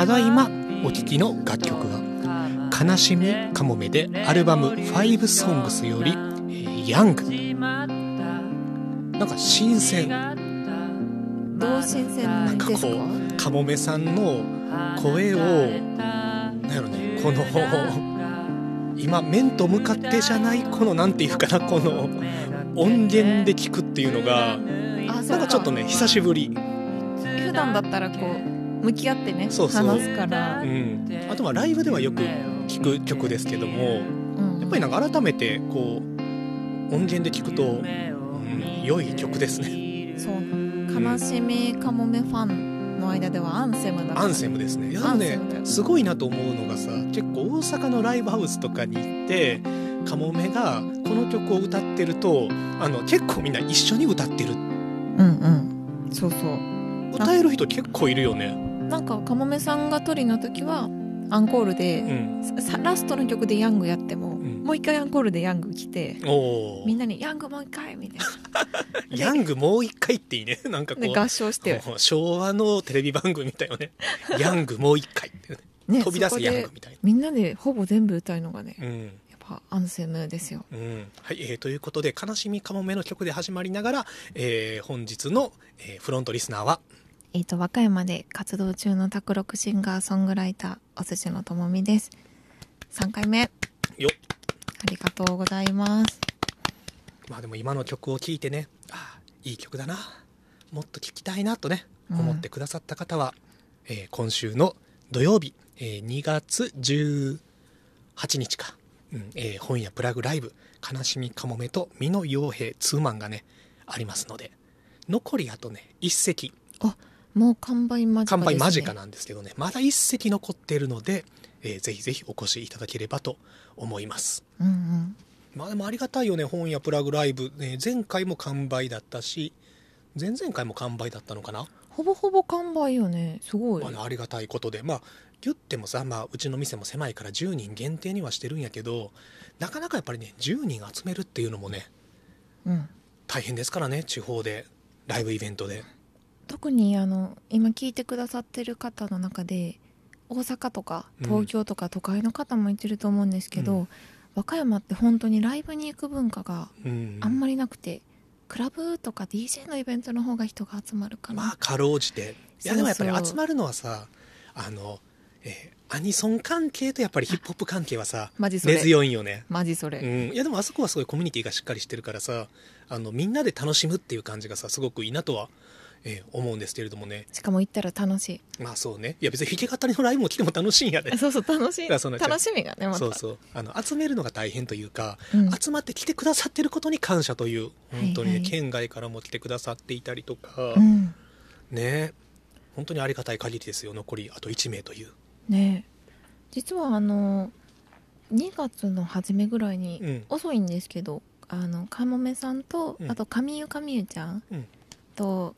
ただいまお聴きの楽曲は「悲しみかもめ」でアルバム「5 Songs」より「えーヤング」なんか新鮮。どう新鮮ですか？なんかこかもめさんの声をなんやろねこの今面と向かってじゃないこのなんていうかなこの音源で聞くっていうのがあなんかちょっとね久しぶり、普段だったらこう向き合ってねそうそう。話すから。う、ん、あとはライブではよく聞く曲ですけどもうん。やっぱりなんか改めてこう音源で聞くと、うん、良い曲ですね。そう。悲しみかもめファンの間ではアンセムアンセムですね。でもねすごいなと思うのがさ結構大阪のライブハウスとかに行ってカモメがこの曲を歌ってるとあの結構みんな一緒に歌ってる。うんうん。そうそう。歌える人結構いるよねなんかかもめさんがトリの時はアンコールうで、ん。さラストの曲でヤングやっても、ん。もう一回アンコールでヤング来てみんなに「ヤングもう一回」みたいな。ヤングもう一回っていいね。なんかこうで合唱して、昭和のテレビ番組みたいよね。ヤングもう一回って。ねね、飛び出すヤングみたいみんなでほぼ全部歌うのがね、なうん。やっぱアンセムですよ。うん。はいえーということで「悲しみかもめ」の曲で始まりながら、えー本日の、えーフロントリスナーはえっ、と和歌山で活動中の卓録シンガーソングライターお寿司のともみです。3回目。よっ。ありがとうございます。まあでも今の曲を聴いてねああいい曲だな。もっと聴きたいなとねうん。思ってくださった方は、えー今週の土曜日、えー2月18日か、うんえー本屋プラグライブ「悲しみかもめ」と「美濃陽平ツーマン」がねありますので残りあとね一席。あもう完売間近ね、完売間近なんですけどね。まだ一席残っているので、えーぜひぜひお越しいただければと思います。うんうん。まあでもありがたいよね本屋プラグライブ、ね、前回も完売だったし前々回も完売だったのかな、ほぼほぼ完売よね。すごい、まあねありがたいことで。まあ言ってもさ、まあ、うちの店も狭いから10人限定にはしてるんやけどなかなかやっぱりね10人集めるっていうのもねうん、大変ですからね地方でライブイベントで特にあの今聞いてくださってる方の中で大阪とかうん。東京とか都会の方もいてると思うんですけど、うん。和歌山って本当にライブに行く文化がうんあんまりなくて、クラブとか DJ のイベントの方が人が集まるかな、まあかろうじて。いやそうそう。でもやっぱり集まるのはさあの、えーアニソン関係とやっぱりヒップホップ関係はさ 根強いんよね。マジそれ、うん、いやでもあそこはすごいコミュニティがしっかりしてるからさあのみんなで楽しむっていう感じがさすごくいいなとは、えー思うんですけれどもね。しかも行ったら楽しい。まあそうね。いや別に弾き語りのライブも来ても楽しいんやで。そうそう楽しい。楽しみがねまた。そうそう。あの集めるのが大変というか、うん。集まって来てくださってることに感謝という本当にね、はいはい県外からも来てくださっていたりとか、うん。ね。本当にありがたい限りですよ残りあと1名という、ね。え実はあの2月の初めぐらいに、うん。遅いんですけどあのかもめさんと、うん。あと上ゆかみゆちゃんうん。と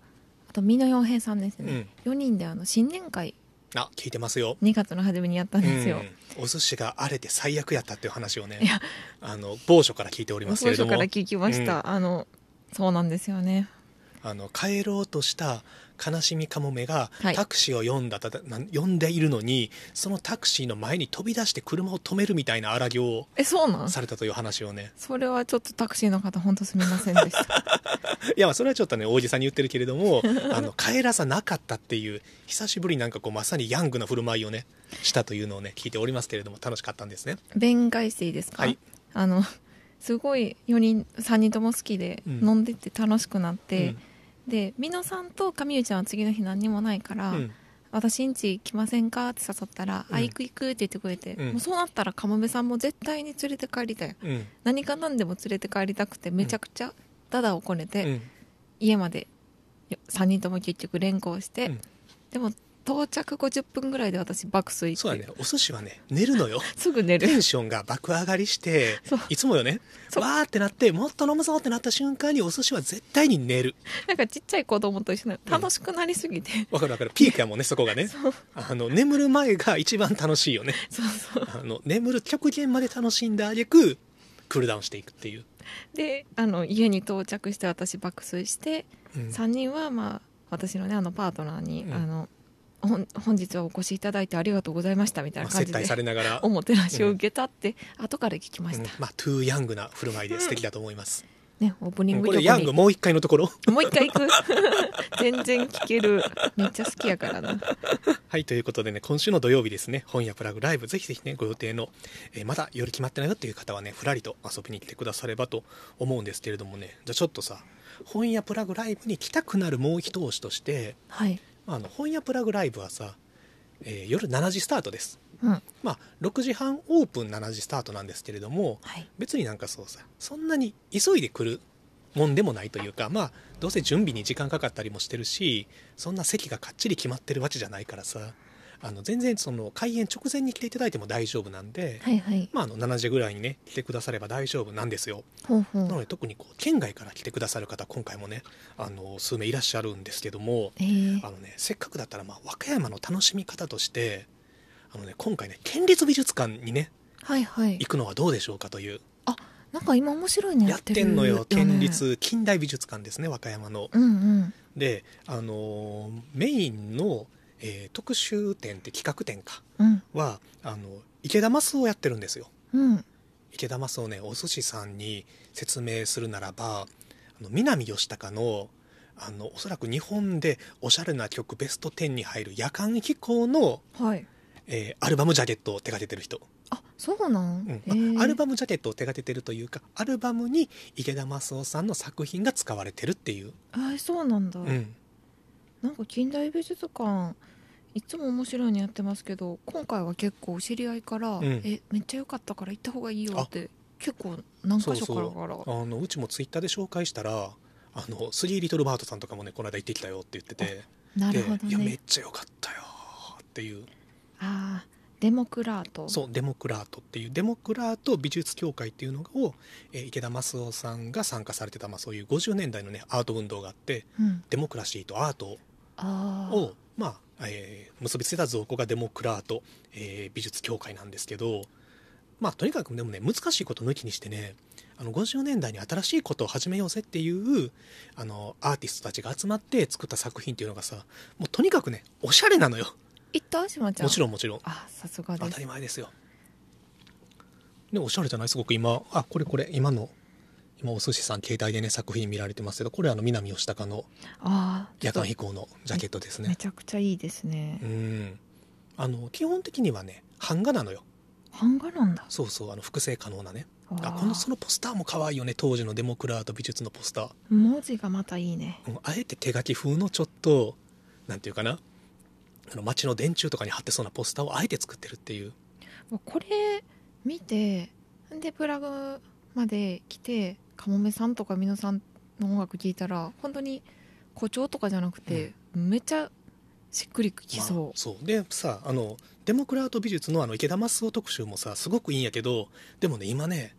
あと美濃洋平さんですうね。ん、4人であの新年会。あ聞いてますよ。2月の初めにやったんですよ、うん、お寿司が荒れて最悪やったっていう話をねあの某所から聞いておりますけれども。当初から聞きました、あのそうなんですよね。あの帰ろうとした悲しみかもめがはい。タクシーを呼んだただなん呼んでいるのにそのタクシーの前に飛び出して車を止めるみたいな荒行をえそうなん？されたという話をね。それはちょっとタクシーの方本当すみませんでした。いやまあそれはちょっとね王子さんに言ってるけれども あの帰らさなかったっていう久しぶりになんかこうまさにヤングな振る舞いをねしたというのをね聞いておりますけれども楽しかったんですね。弁返していいですか、はい。あのすごい4人3人とも好きでうん。飲んでて楽しくなって、で美濃さんと上内ちゃんは次の日何にもないから、うん。うん私んち来ませんか？って誘ったら、うん。あ行く行くって言ってくれて、うん。もうそうなったらかもめさんも絶対に連れて帰りたい。うん。何か何でも連れて帰りたくてめちゃくちゃダダをこねて、うん。家まで3人とも結局連行して、うん。でも到着50分ぐらいで私爆睡そうだね。お寿司はね寝るのよ。すぐ寝る。テンションが爆上がりしていつもよね。わーってなってもっと飲むぞってなった瞬間にお寿司は絶対に寝る。なんかちっちゃい子供と一緒なの楽しくなりすぎて、わかるわかる。ピークやもんねそこがね。あの眠る前が一番楽しいよね。そうそう。あの眠る極限まで楽しんだあげくクールダウンしていくっていう、であの家に到着して私爆睡して、うん。3人はまあ私のねあのパートナーに、うん。あの本日はお越しいただいてありがとうございましたみたいまあ、な感じで、接待されながら、おもてなしを受けたって、後から聞きました、うん。まあ、トゥーヤングな振る舞いで素敵だと思います、ねオープニングこれヤングもう一回のところ。もう一回行く。全然聞ける。めっちゃ好きやからな。はいということでね今週の土曜日ですね本屋プラグライブぜひぜひねご予定の、えーまだ夜決まってないよっていう方はねふらりと遊びに来てくださればと思うんですけれどもね。じゃあちょっとさ本屋プラグライブに来たくなるもう一押しとしてはい。まああの本屋プラグライブはさ、えー夜7時スタートです。うん。まあ6時半オープン7時スタートなんですけれどもはい。別になんかそうさそんなに急いで来るもんでもないというかまあどうせ準備に時間かかったりもしてるしそんな席がかっちり決まってるわけじゃないからさあの全然その開演直前に来ていただいても大丈夫なんで、はいはい。まあ、あの7時ぐらいにね来てくだされば大丈夫なんですよ。ほうほう。なので特にこう県外から来てくださる方今回もねあの数名いらっしゃるんですけどもえーあのねせっかくだったらまあ和歌山の楽しみ方としてあのね今回ね県立美術館にねはいはい。行くのはどうでしょうかという。なんか今面白いのやってんのよね県立近代美術館ですね和歌山の。うんうん。であのーメインの、えー特集展って企画展か。うん。はあの池田マスをやってるんですよ。うん。池田マスをねお寿司さんに説明するならばあの南吉高のあのおそらく日本でおしゃれな曲ベスト10に入る夜間飛行の、はい。えーアルバムジャケットを手掛けてる人。あそうなん、うん。えー。まあアルバムジャケットを手掛けてるというかアルバムに池田マスオさんの作品が使われてるっていう、あーそうなんだ、うん、なんか近代美術館いつも面白いのやってますけど今回は結構知り合いから、ん。えめっちゃ良かったから行った方がいいよって結構何箇所からから。あのうちもツイッターで紹介したらあのスリーリトルバートさんとかもねこの間行ってきたよって言っててでなるほどいやめっねちゃ良かったよっていう。ああデモクラート。そうデモクラートっていうデモクラート美術協会っていうのを、えー池田マスオさんが参加されてた、まあ、そういう50年代のねアート運動があってうん、デモクラシーとアートをまあえー結びつけた造語がデモクラート、えー美術協会なんですけどまあとにかくでもね難しいこと抜きにしてねあの50年代に新しいことを始めようぜっていうあのアーティストたちが集まって作った作品っていうのがさもうとにかくねおしゃれなのよ。行った？島ちゃん。もちろんもちろん。あさすが当たですり前ですよ。でおしゃれじゃない？すごく今あこれこれ今の今お寿司さん携帯でね作品見られてますけどこれあの南吉高の夜間飛行のジャケットですね。めちゃくちゃいいですね。うん。あの基本的にはね版画なのよ。版画なんだ。そうそうあの複製可能なね。あ。ーこのそのポスターも可愛いよね。当時のデモクラート美術のポスター、文字がまたいいね。うんあえて手書き風のちょっとなんていうかな。あの街の電柱とかに貼ってそうなポスターをあえて作ってるっていう。これ見てでプラグまで来てかもめさんとかみのさんの音楽聴いたら本当に誇張とかじゃなくて、めっちゃしっくりきまあそう、そうでさあのデモクラート美術のあの池田マスオ特集もさすごくいいんやけどでもね今ね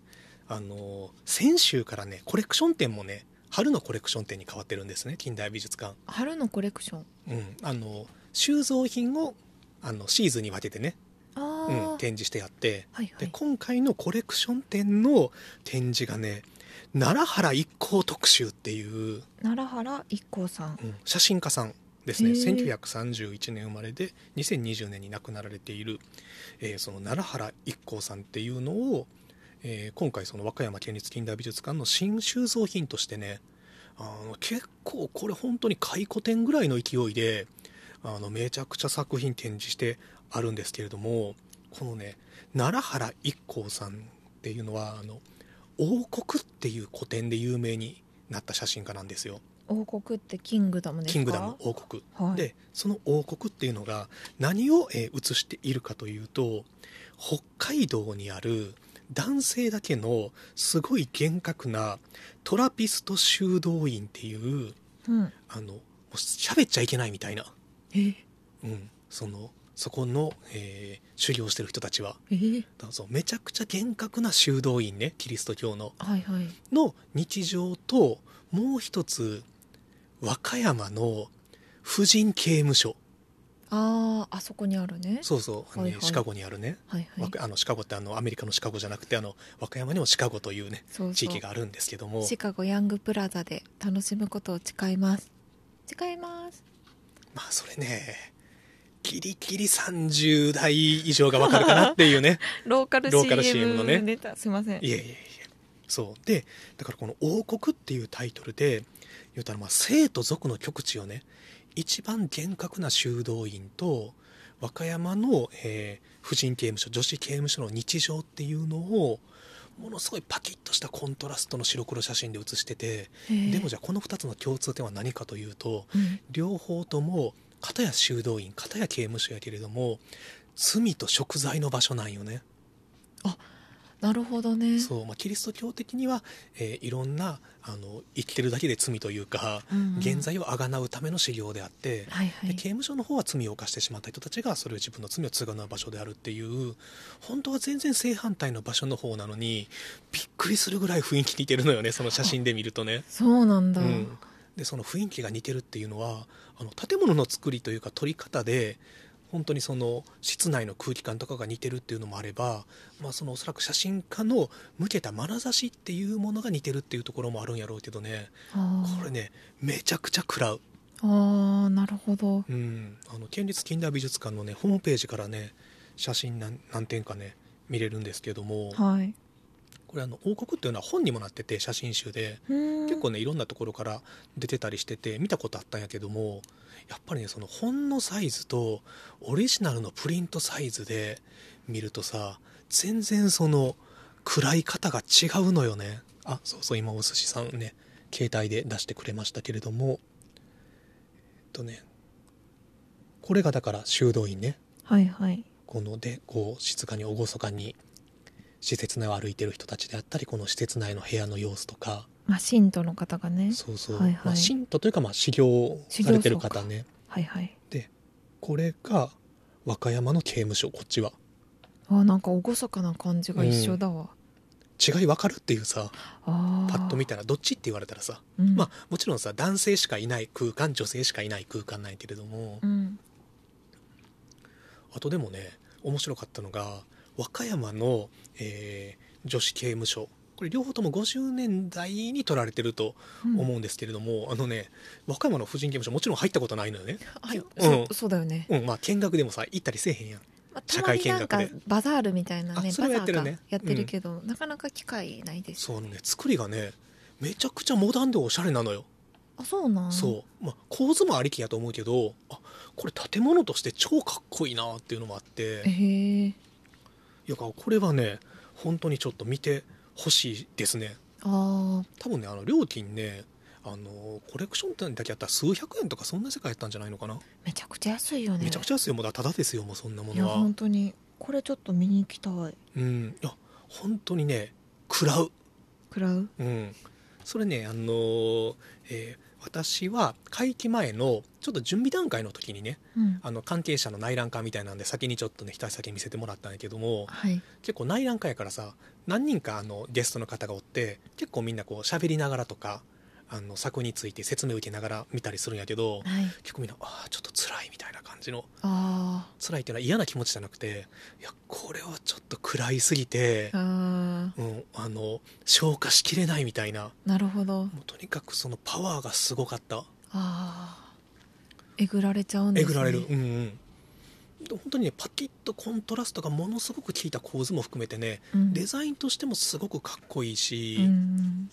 あの先週からねコレクション展もね春のコレクション展に変わってるんですね近代美術館、春のコレクション？うん、あの収蔵品をあのシーズンに分けてね、ああ、うん、展示してやってではいはい。今回のコレクション展の展示がね奈良原一行特集っていう、奈良原一行さん。うん写真家さんですね。へー。1931年生まれで2020年に亡くなられている、えーその奈良原一行さんっていうのを、えー今回その和歌山県立近代美術館の新収蔵品としてねあの結構これ本当に回顧展ぐらいの勢いであのめちゃくちゃ作品展示してあるんですけれどもこのね奈良原一行さんっていうのはあの王国っていう古典で有名になった写真家なんですよ。王国ってキングダムですか？キングダム王国。はい、でその王国っていうのが何を、えー映しているかというと北海道にある男性だけのすごい厳格なトラピスト修道院っていううん。あの喋っちゃいけないみたいな、え？うん、そのそこの、えー修行してる人たちは。えー、そうめちゃくちゃ厳格な修道院ねキリスト教の。はいはい。の日常ともう一つ和歌山の婦人刑務所。あああそこにあるね。そうそう、はいはい。シカゴにあるね、はいはい。あのシカゴってあのアメリカのシカゴじゃなくてあの和歌山にもシカゴというね地域があるんですけども。シカゴヤングプラザで楽しむことを誓います。誓います。まあそれねギリギリ30代以上がわかるかなっていうね。ローカルローカル CM, CM のね。すいません。いやいやいやそう。でだからこの「王国」っていうタイトルで言うたらまあ生と族の極地をね一番厳格な修道院と和歌山の、えー婦人刑務所女子刑務所の日常っていうのをものすごいパキッとしたコントラストの白黒写真で写してて。でもじゃあこの2つの共通点は何かというとうん。両方とも片や修道院片や刑務所やけれども罪と贖罪の場所なんよね。なるほどね。そうまあ、キリスト教的には、えーいろんなあの生きてるだけで罪というか、うんうん。現在をあがなうための修行であって、はいはい。で刑務所の方は罪を犯してしまった人たちがそれを自分の罪を償う場所であるっていう本当は全然正反対の場所の方なのにびっくりするぐらい雰囲気似てるのよねその写真で見るとね。そうなんだ、うん、でその雰囲気が似てるっていうのはあの建物の作りというか撮り方で本当にその室内の空気感とかが似てるっていうのもあれば、まあ、そのおそらく写真家の向けた眼差しっていうものが似てるっていうところもあるんやろうけどね。これねめちゃくちゃ食らう、あーなるほど。うん、あの県立近代美術館のねホームページからね写真何何点かね見れるんですけども。はいこれあの王国っていうのは本にもなってて写真集で。結結構ねいろんなところから出てたりしてて見たことあったんやけどもやっぱりねその本のサイズとオリジナルのプリントサイズで見るとさ全然その暗い方が違うのよね。あそうそう今お寿司さんね携帯で出してくれましたけれども。えっとねこれがだから修道院ね。はいはい。このでこう静かに厳かに施設内を歩いてる人たちであったりこの施設内の部屋の様子とか。まあ信徒の方がね。そうそう、はいはい。まあ、信徒というかまあ修行されてる方ね。はいはい。でこれが和歌山の刑務所こっちは。あなんか厳かな感じが一緒だわ、違い分かるっていうさああパッと見たらどっちって言われたらさ。うん、まあもちろんさ男性しかいない空間女性しかいない空間なんやけれども、うん。あとでもね面白かったのが和歌山の、えー女子刑務所。これ両方とも50年代に撮られてるとうん。思うんですけれども、あのね和歌山の婦人刑務所もちろん入ったことないのよね。はい。うん。そそうだよね、うん。まあ見学でもさ行ったりせえへんやん。まあ、社たまになんか会見学でバザールみたいなねあそれはやってるね。バザーか。やってるけど、なかなか機会ないです。そうね。作りがねめちゃくちゃモダンでおしゃれなのよ、あそうなん。そう、まあ、構図もありきやと思うけどあこれ建物として超かっこいいなっていうのもあって。へいえやこれはね本当にちょっと見てほしいですね。あ多分ねあの料金ねあのコレクション店だけやったら数百円とかそんな世界やったんじゃないのかな、ーめちゃくちゃ安いよね。めちゃくちゃ安いよもうだただですよもうそんなもいやのは本当に。これちょっと見に行きたい。うんいや本当にね食らう。食らう？うん、それね、あのーえー私は会期前のちょっと準備段階の時にねうん。あの関係者の内覧会みたいなんで先にちょっとね一足先に見せてもらったんやけどもはい。結構内覧会やからさ何人かあのゲストの方がおって結構みんなこう喋りながらとかあの作について説明を受けながら見たりするんやけどはい。結構みんなああちょっと辛いみたいな感じのあ辛いっていうのは嫌な気持ちじゃなくていやこれはちょっと暗いすぎてー、あうん、あの消化しきれないみたいな。ーなるほど。もうとにかくそのパワーがすごかった。ああえぐられちゃうんですね。えぐられる、うんうん。で本当にねパキッとコントラストがものすごく効いた構図も含めてね、うん。デザインとしてもすごくかっこいいし、うん。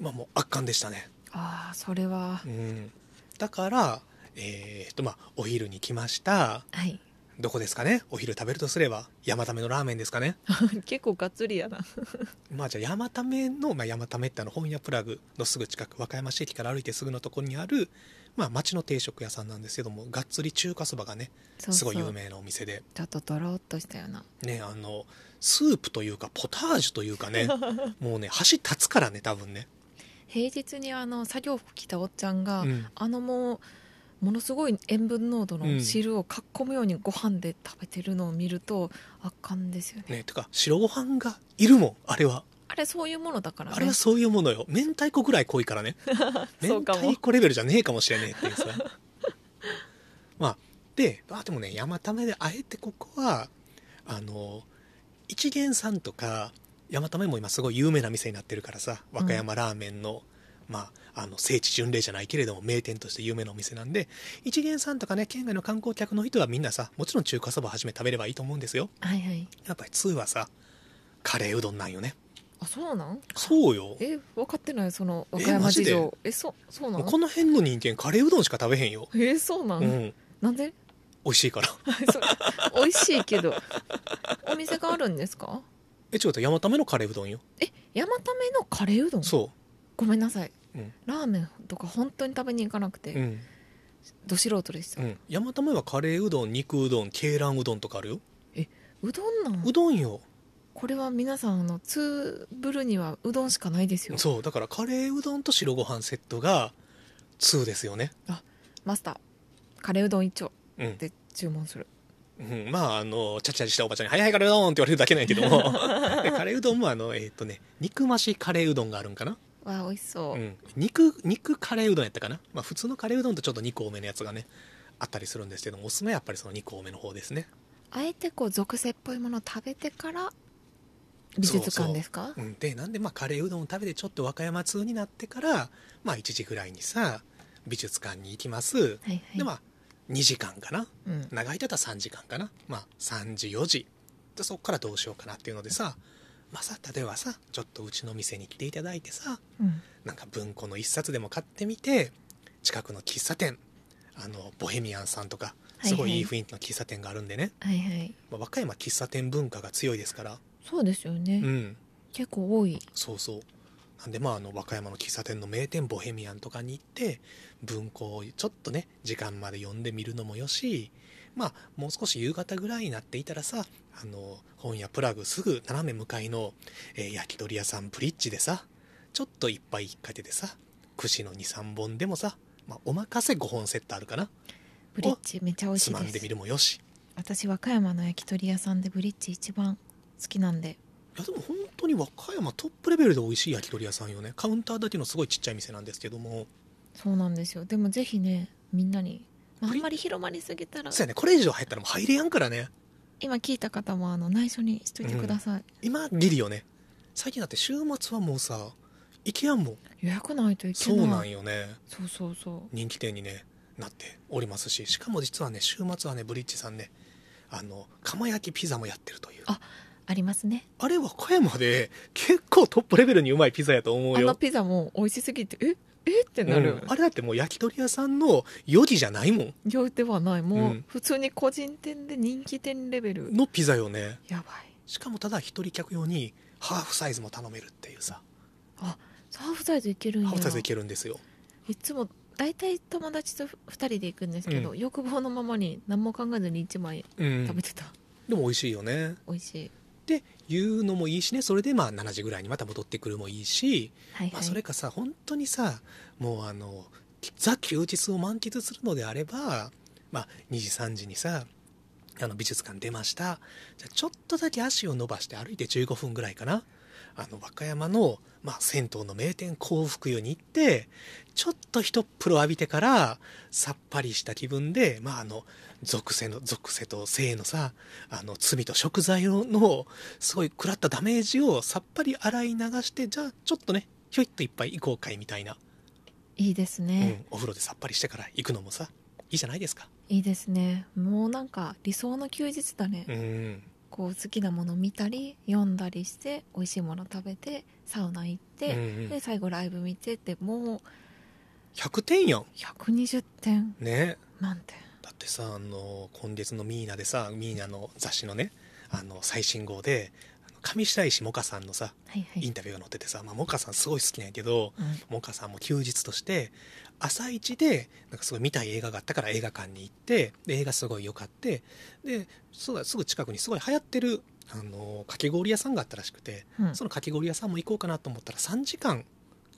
まあもう圧巻でしたね、ああそれは。うん、だからえーっとまあお昼に来ました。はい。どこですかね？お昼食べるとすれば山ためのラーメンですかね？結構がっつりやな。まあじゃあ山ための、まあ、山ためってあの本屋プラグのすぐ近く和歌山市駅から歩いてすぐのところにある、まあ、町の定食屋さんなんですけどもがっつり中華そばがねすごい有名なお店で。ちょっとドロッとしたような。ねあのスープというかポタージュというかね もうね箸立つからね多分ね、平日にあの作業服着たおっちゃんが、うん。あのもうものすごい塩分濃度うん。の汁をかっこむようにご飯で食べてるのを見ると圧巻ですよね。ねてか白ご飯がいるもんあれは。あれそういうものだからね。あれはそういうものよ。明太子ぐらい濃いからね。明太子レベルじゃねえかもしれねえっていうさ。まあであでもね山ためであえてここはあの一元さんとか山ためも今すごい有名な店になってるからさ和歌山ラーメンの、まあ、あの聖地巡礼じゃないけれども名店として有名なお店なんで一元さんとかね県外の観光客の人はみんなさもちろん中華そばはじめ食べればいいと思うんですよ。はいはい。やっぱり通はさカレーうどんなんよね。あそうなん？そうよ。え分かってないその和歌山事情えそそうなのもうこの辺の人間カレーうどんしか食べへんよ。えそうなん、うん。なんで？美味しいから。美味しいけど。お店があるんですか？え違うと山ためのカレーうどんよ。え山ためのカレーうどん？そごめんなさい、うん。ラーメンとか本当に食べに行かなくて、ううん、ど素人でした、うん、山ためはカレーうどん肉うどん鶏卵うどんとかあるよ。うどんなん？うどんよ。これは皆さんあのツーブルにはうどんしかないですよ。そう。だからカレーうどんと白ご飯セットが2ですよね。マスター。カレーうどん一丁うん、で注文するうん、まああのチャチャチしたおばちゃんに「はいはいカレーうどん」って言われるだけなんやけども。でカレーうどんもあのえっ、とね肉増しカレーうどんがあるんかな？わあ美味しそう、うん、肉肉カレーうどんやったかな、まあ、普通のカレーうどんとちょっと肉多めのやつがねあったりするんですけどもおすすめはやっぱりその肉多めの方ですね。あえてこう属性っぽいものを食べてから美術館ですか？うん、でなんでまあカレーうどんを食べてちょっと和歌山通になってからまあ1時ぐらいにさ美術館に行きます、はいはい。でまあ2時間かな？うん。長いだったら3時間かな？まあ3時4時でそこからどうしようかなっていうのでさまあさ例えばさちょっとうちの店に来ていただいてさうん。なんか文庫の一冊でも買ってみて近くの喫茶店あのボヘミアンさんとかすごいいい雰囲気の喫茶店があるんでね、はいはい。まあ和歌山喫茶店文化が強いですから。そうですよね、うん。結構多い。そうそうなんでまああの和歌山の喫茶店の名店ボヘミアンとかに行って文庫をちょっとね時間まで読んでみるのもよしまあもう少し夕方ぐらいになっていたらさあの本屋プラグすぐ斜め向かいの、えー焼き鳥屋さんブリッジでさちょっと一杯一かけてさ串の23本でもさ、まあ、おまかせ5本セットあるかな。ブリッジめっちゃ美味しいです。つまんでみるもよし。私和歌山の焼き鳥屋さんでブリッジ一番好きなんでいやでも本当に和歌山トップレベルで美味しい焼き鳥屋さんよね。カウンターだけのすごいちっちゃい店なんですけども。そうなんですよ。でもぜひねみんなに、まあ、あんまり広まりすぎたら。そうやね。これ以上入ったらもう入れやんからね。今聞いた方もあの内緒にしといてください、今ギリよね。最近だって週末はもうさ行けやんもん。予約ないといけない。そうなんよね。そうそうそう。人気店にねなっておりますし。しかも実はね週末はねブリッジさんねあの釜焼きピザもやってるという。あありますね。あれ和歌山で結構トップレベルにうまいピザやと思うあのよピザも美味しすぎてえ？え？ってなる、うん。あれだってもう焼き鳥屋さんの余儀じゃないもん。行ではない。もう、うん。普通に個人店で人気店レベル。のピザよね。やばい。しかもただ一人客用にハーフサイズも頼めるっていうさ。ハーフサイズいけるんや。ハーフサイズいけるんですよ。いつも大体友達と2人で行くんですけど、う欲望のままに何も考えずに1枚うん。食べてた、でも美味しいよね。美味しいっていうのもいいしね。それでまあ7時ぐらいにまた戻ってくるもいいし、はいはい、まあ、それかさ本当にさもうあのザ休日を満喫するのであれば、まあ、2時3時にさあの美術館出ました。じゃあちょっとだけ足を伸ばして歩いて15分ぐらいかなあの和歌山の、まあ、銭湯の名店幸福湯に行ってちょっと一風呂浴びてからさっぱりした気分で、まあ、あの属性の属性と性のさあの罪と食材のすごい食らったダメージをさっぱり洗い流してじゃあちょっとねひょいっと一杯行こうかいみたいな、いいですうねん、、お風呂でさっぱりしてから行くのもさいいじゃないですか。いいですね。もうなんか理想の休日だね、うんこう好きなもの見たり読んだりして美味しいもの食べてサウナ行って、うんうん。で最後ライブ見てってもう100点やん120点。ね。満点だってさあの今月のミーナでさミーナの雑誌のねあの最新号で上白石萌歌さんのさはいはい、インタビューが載っててさ、まあ、萌歌さんすごい好きなんやけどうん。萌歌さんも休日として朝一でなんかすごい見たい映画があったから映画館に行ってで映画すごい良かってでそうだすぐ近くにすごい流行ってるあのかき氷屋さんがあったらしくて、うん。そのかき氷屋さんも行こうかなと思ったら3時間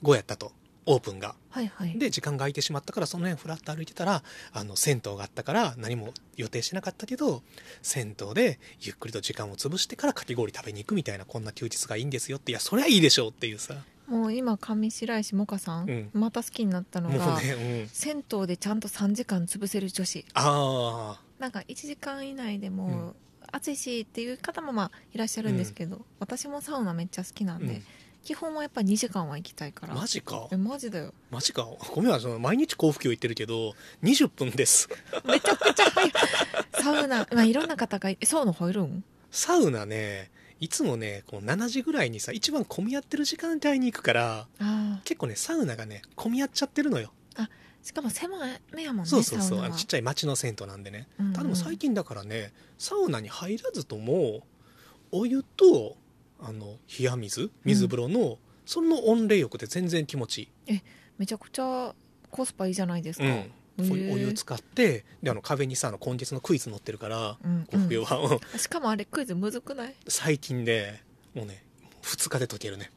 後やったとオープンが。はいはい。で時間が空いてしまったからその辺ふらっと歩いてたらあの銭湯があったから何も予定してなかったけど銭湯でゆっくりと時間を潰してからかき氷食べに行くみたいなこんな休日がいいんですよっていやそりゃいいでしょうっていうさ。もう今上白石萌歌さん、うん。また好きになったのが、ね、うん、銭湯でちゃんと3時間潰せる女子。ああなんか1時間以内でうん。もう暑いしっていう方もまあいらっしゃるんですけど、私もサウナめっちゃ好きなんで、うん基本はやっぱ2時間は行きたいから。マジか？えマジだよ。マジか？ごめんなさい毎日幸福湯行ってるけど20分です。めちゃくちゃ早い。サウナ、まあ、いろんな方がえサウナ入るん？サウナねいつもねこう7時ぐらいにさ一番混み合ってる時間帯に行くからあ結構ねサウナがね混み合っちゃってるのよ。あしかも狭めやもんねそうそうそう。ちっちゃい町の銭湯なんでね、うんうん。ただもう最近だからねサウナに入らずともお湯とあの冷や水？水風呂の、その温冷浴で全然気持ちいい、めちゃくちゃコスパいいじゃないですか、うん。へお湯使ってであの壁にさあの今月のクイズ載ってるからうん。幸福湯は、うん。しかもあれクイズむずくない？最近でもうね2日で解けるね。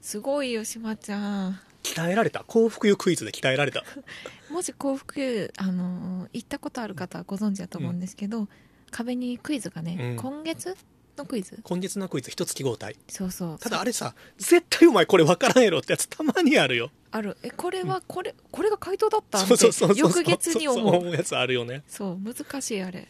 すごいよしまちゃん。鍛えられた？幸福湯クイズで鍛えられた？もし幸福湯あのー行ったことある方はご存知だと思うんですけど、壁にクイズがね、うん。今月のクイズ？今月のクイズ一月交代そうそう。ただあれさ絶対お前これ分からんやろってやつたまにあるよ。ある。えこれはこれこれが回答だった？んそうそうそうそう。翌月に思うやつあるよね。そう難しいあれ。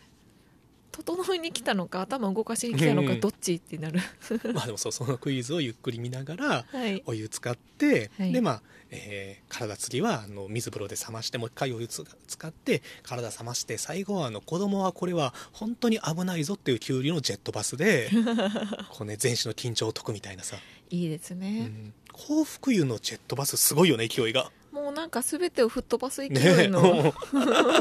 整いに来たのか頭動かしに来たのかうん。どっちってなる。まあでもそうそのクイズをゆっくり見ながらはい。お湯使って、はい。でまあ、えー体次はあの水風呂で冷ましてもう一回お湯つ使って体冷まして最後はあの子供はこれは本当に危ないぞっていうキュウリのジェットバスで こう、ね、全身の緊張を解くみたいなさ、いいですうね、ん、幸福湯のジェットバスすごいよね勢いが。もうなんか全てを吹っ飛ばす勢ねいの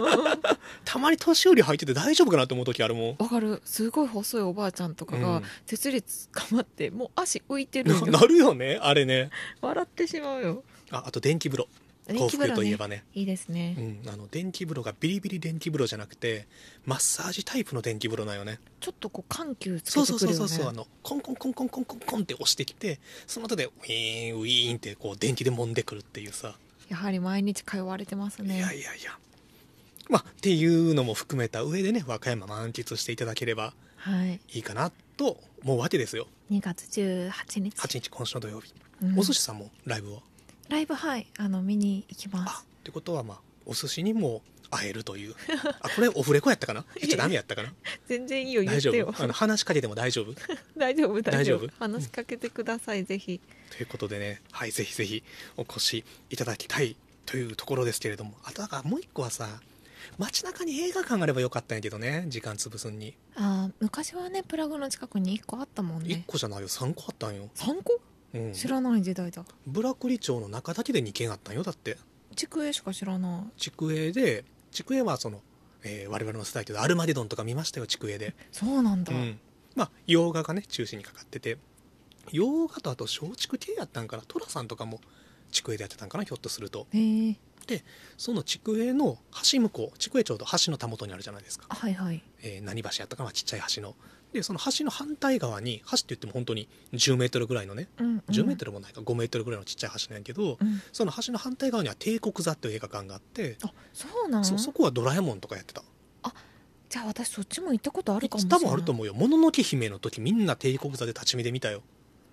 たまに年寄り入ってて大丈夫かなと思う時あるもん。わかる。すごい細いおばあちゃんとかがうん。鉄列かまってもう足浮いてるなるよねあれね。笑ってしまうよああと電気風呂。電幸福といえばね。いいですね、うん、あの電気風呂がビリビリ電気風呂じゃなくてマッサージタイプの電気風呂なんよね。ちょっとこう緩急つけてくるよねそうそうそうそうあのコンコンコンコンコンコンコンって押してきてその後でウィーンウィーンってこう電気で揉んでくるっていうさ、やはり毎日通われてますね。いやいやいや。まあっていうのも含めた上でね和歌山満喫していただければはい。いいかなと思うわけですよ。2月18日。8日今週の土曜日、うん。お寿司さんもライブをライブはいあの見に行きまあすってことはまあお寿司にも会えるという。あこれオフレコやったかな？言っちゃダメやったかな？全然いいよ言大丈ってよ。夫あの話しかけても大丈夫？大丈夫大丈夫。話しかけてください、ぜひ。ということでね、はい、ぜひぜひお越しいただきたいというところですけれども、あとだからもう一個はさ、街中に映画館があればよかったんやけどね、時間潰すんに。あー昔はねプラグの近くに1個あったもん1ね個じゃないよ、3個あったんよ。3個？うん。知らない時代だブラクリ町の中だけで2軒あったんよ、だって。筑営しか知らない筑営で、筑営はその、えー我々の世代けど、アルマゲドンとか見ましたよ、筑営で。そうなんだ、うん。まあ、洋画がね、中心にかかってて、洋画とあと松竹系やったんかな、寅さんとかも筑営でやってたんかな、ひょっとすると。へえその筑営の橋向こう筑ょうど橋のたもとにあるじゃないですか、はいはいえー何橋やったかなちっちゃい橋のでその橋の反対側に橋って言っても本当に10メートルぐらいのねうん、うん、10メートルもないか5メートルぐらいのちっちゃい橋なんやけど、うん。その橋の反対側には帝国座っていう映画館があって、あそうなん？そそこはドラえもんとかやってた。じゃあ私そっちも行ったことあるかもしれない。多分あると思うよ「もののけ姫」の時みんな帝国座で立ち見で見たよ。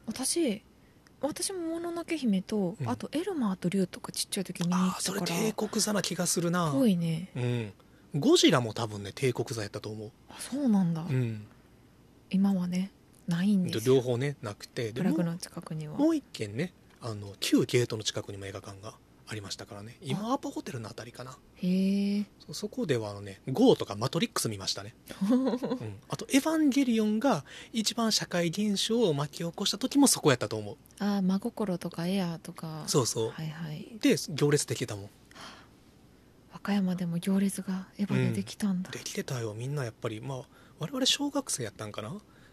私私ももののけ姫と、うんあとエルマーとリュウとかちっちゃい時見に行ああそれ帝国座な気がするな。ぽいね。うん。ゴジラも多分ね帝国座やったと思う。あそうなんだ、うん今はねないんですよ。両方ねなくて。でもうプラグの近くには。もう一軒ねあの旧ゲートの近くにも映画館がありましたからね。今アパホテルのあたりかな。へえ。そそこではあのね「GO」とか「マトリックス」見ましたね、うん、あと「エヴァンゲリオン」が一番社会現象を巻き起こした時もそこやったと思う。ああ真心とかエアーとか。そうそう。はいはい。で行列できてたもん。和歌山でも行列がエヴァでできたんだ、できてたよ。みんなやっぱりまあ我々小学生やったんかな？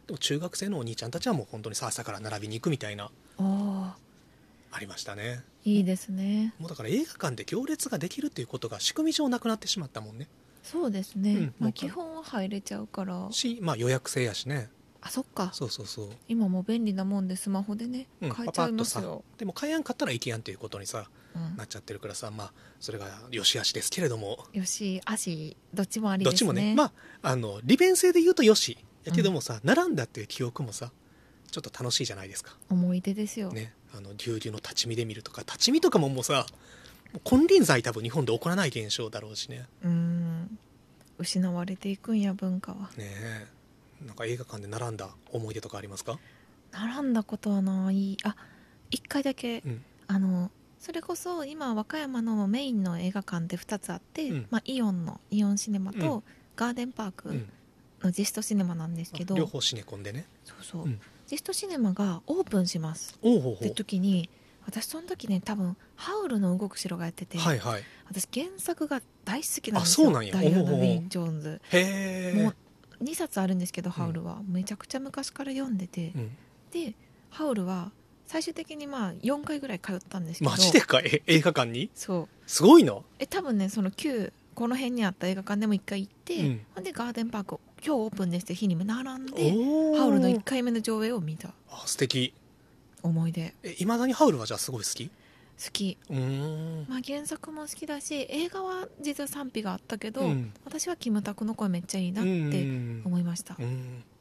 でも中学生のお兄ちゃんたちはもう本当にさ朝から並びに行くみたいな。ありましたね。いいですね。もうだから映画館で行列ができるっていうことが仕組み上なくなってしまったもんね。そうですね、うんまあ、基本は入れちゃうから。し、まあ、予約制やしね。あそっか。そうそうそう、今もう便利なもんでスマホでねうん、買えちゃいますよ、さ。でも買えやんかったらいけやんっていうことにさうんなっちゃってるからさまあそれが良し悪しですけれども。よし足どっちもありどっですね。ちもね。まああの利便性で言うとよしやけどもさ、並んだっていう記憶もさちょっと楽しいじゃないですか。思い出ですよ、ね。あの竜々の立ち見で見るとか立ち見とかももうさ金輪際多分日本で起こらない現象だろうしね。うん。失われていくんや文化は。ねえ。なんか映画館で並んだ思い出とかありますか？並んだことはない。あ一回だけ、うん。あのそれこそ今和歌山のメインの映画館って2つあって、うん。まあ、イオンのイオンシネマうとガーデンパークうん。のジェストシネマなんですけど、両方シネコンでね。そうそう、うん。ジェストシネマがオープンします。って時に私その時ね多分ハウルの動く城がやってて、はいはい。私原作が大好きなんですよ。ダイアナ・ウィン・ジョーンズ。もう2冊あるんですけどハウルは、めちゃくちゃ昔から読んでて、うん、でハウルは最終的にまあ4回ぐらい通ったんですけど。マジでかえ 映画館に？そう。すごいのえ多分ねその旧この辺にあった映画館でも1回行って、うん。ほんでガーデンパーク今日オープンですって日にも並んでおハウルのい1回目の上映を見た。あ素敵。思い出。えいまだにハウルはじゃあすごい好き？好き、うーん。まあ、原作も好きだし映画は実は賛否があったけど、うん。私はキムタクの声めっちゃいいなっうてん思いました、いうん。はあ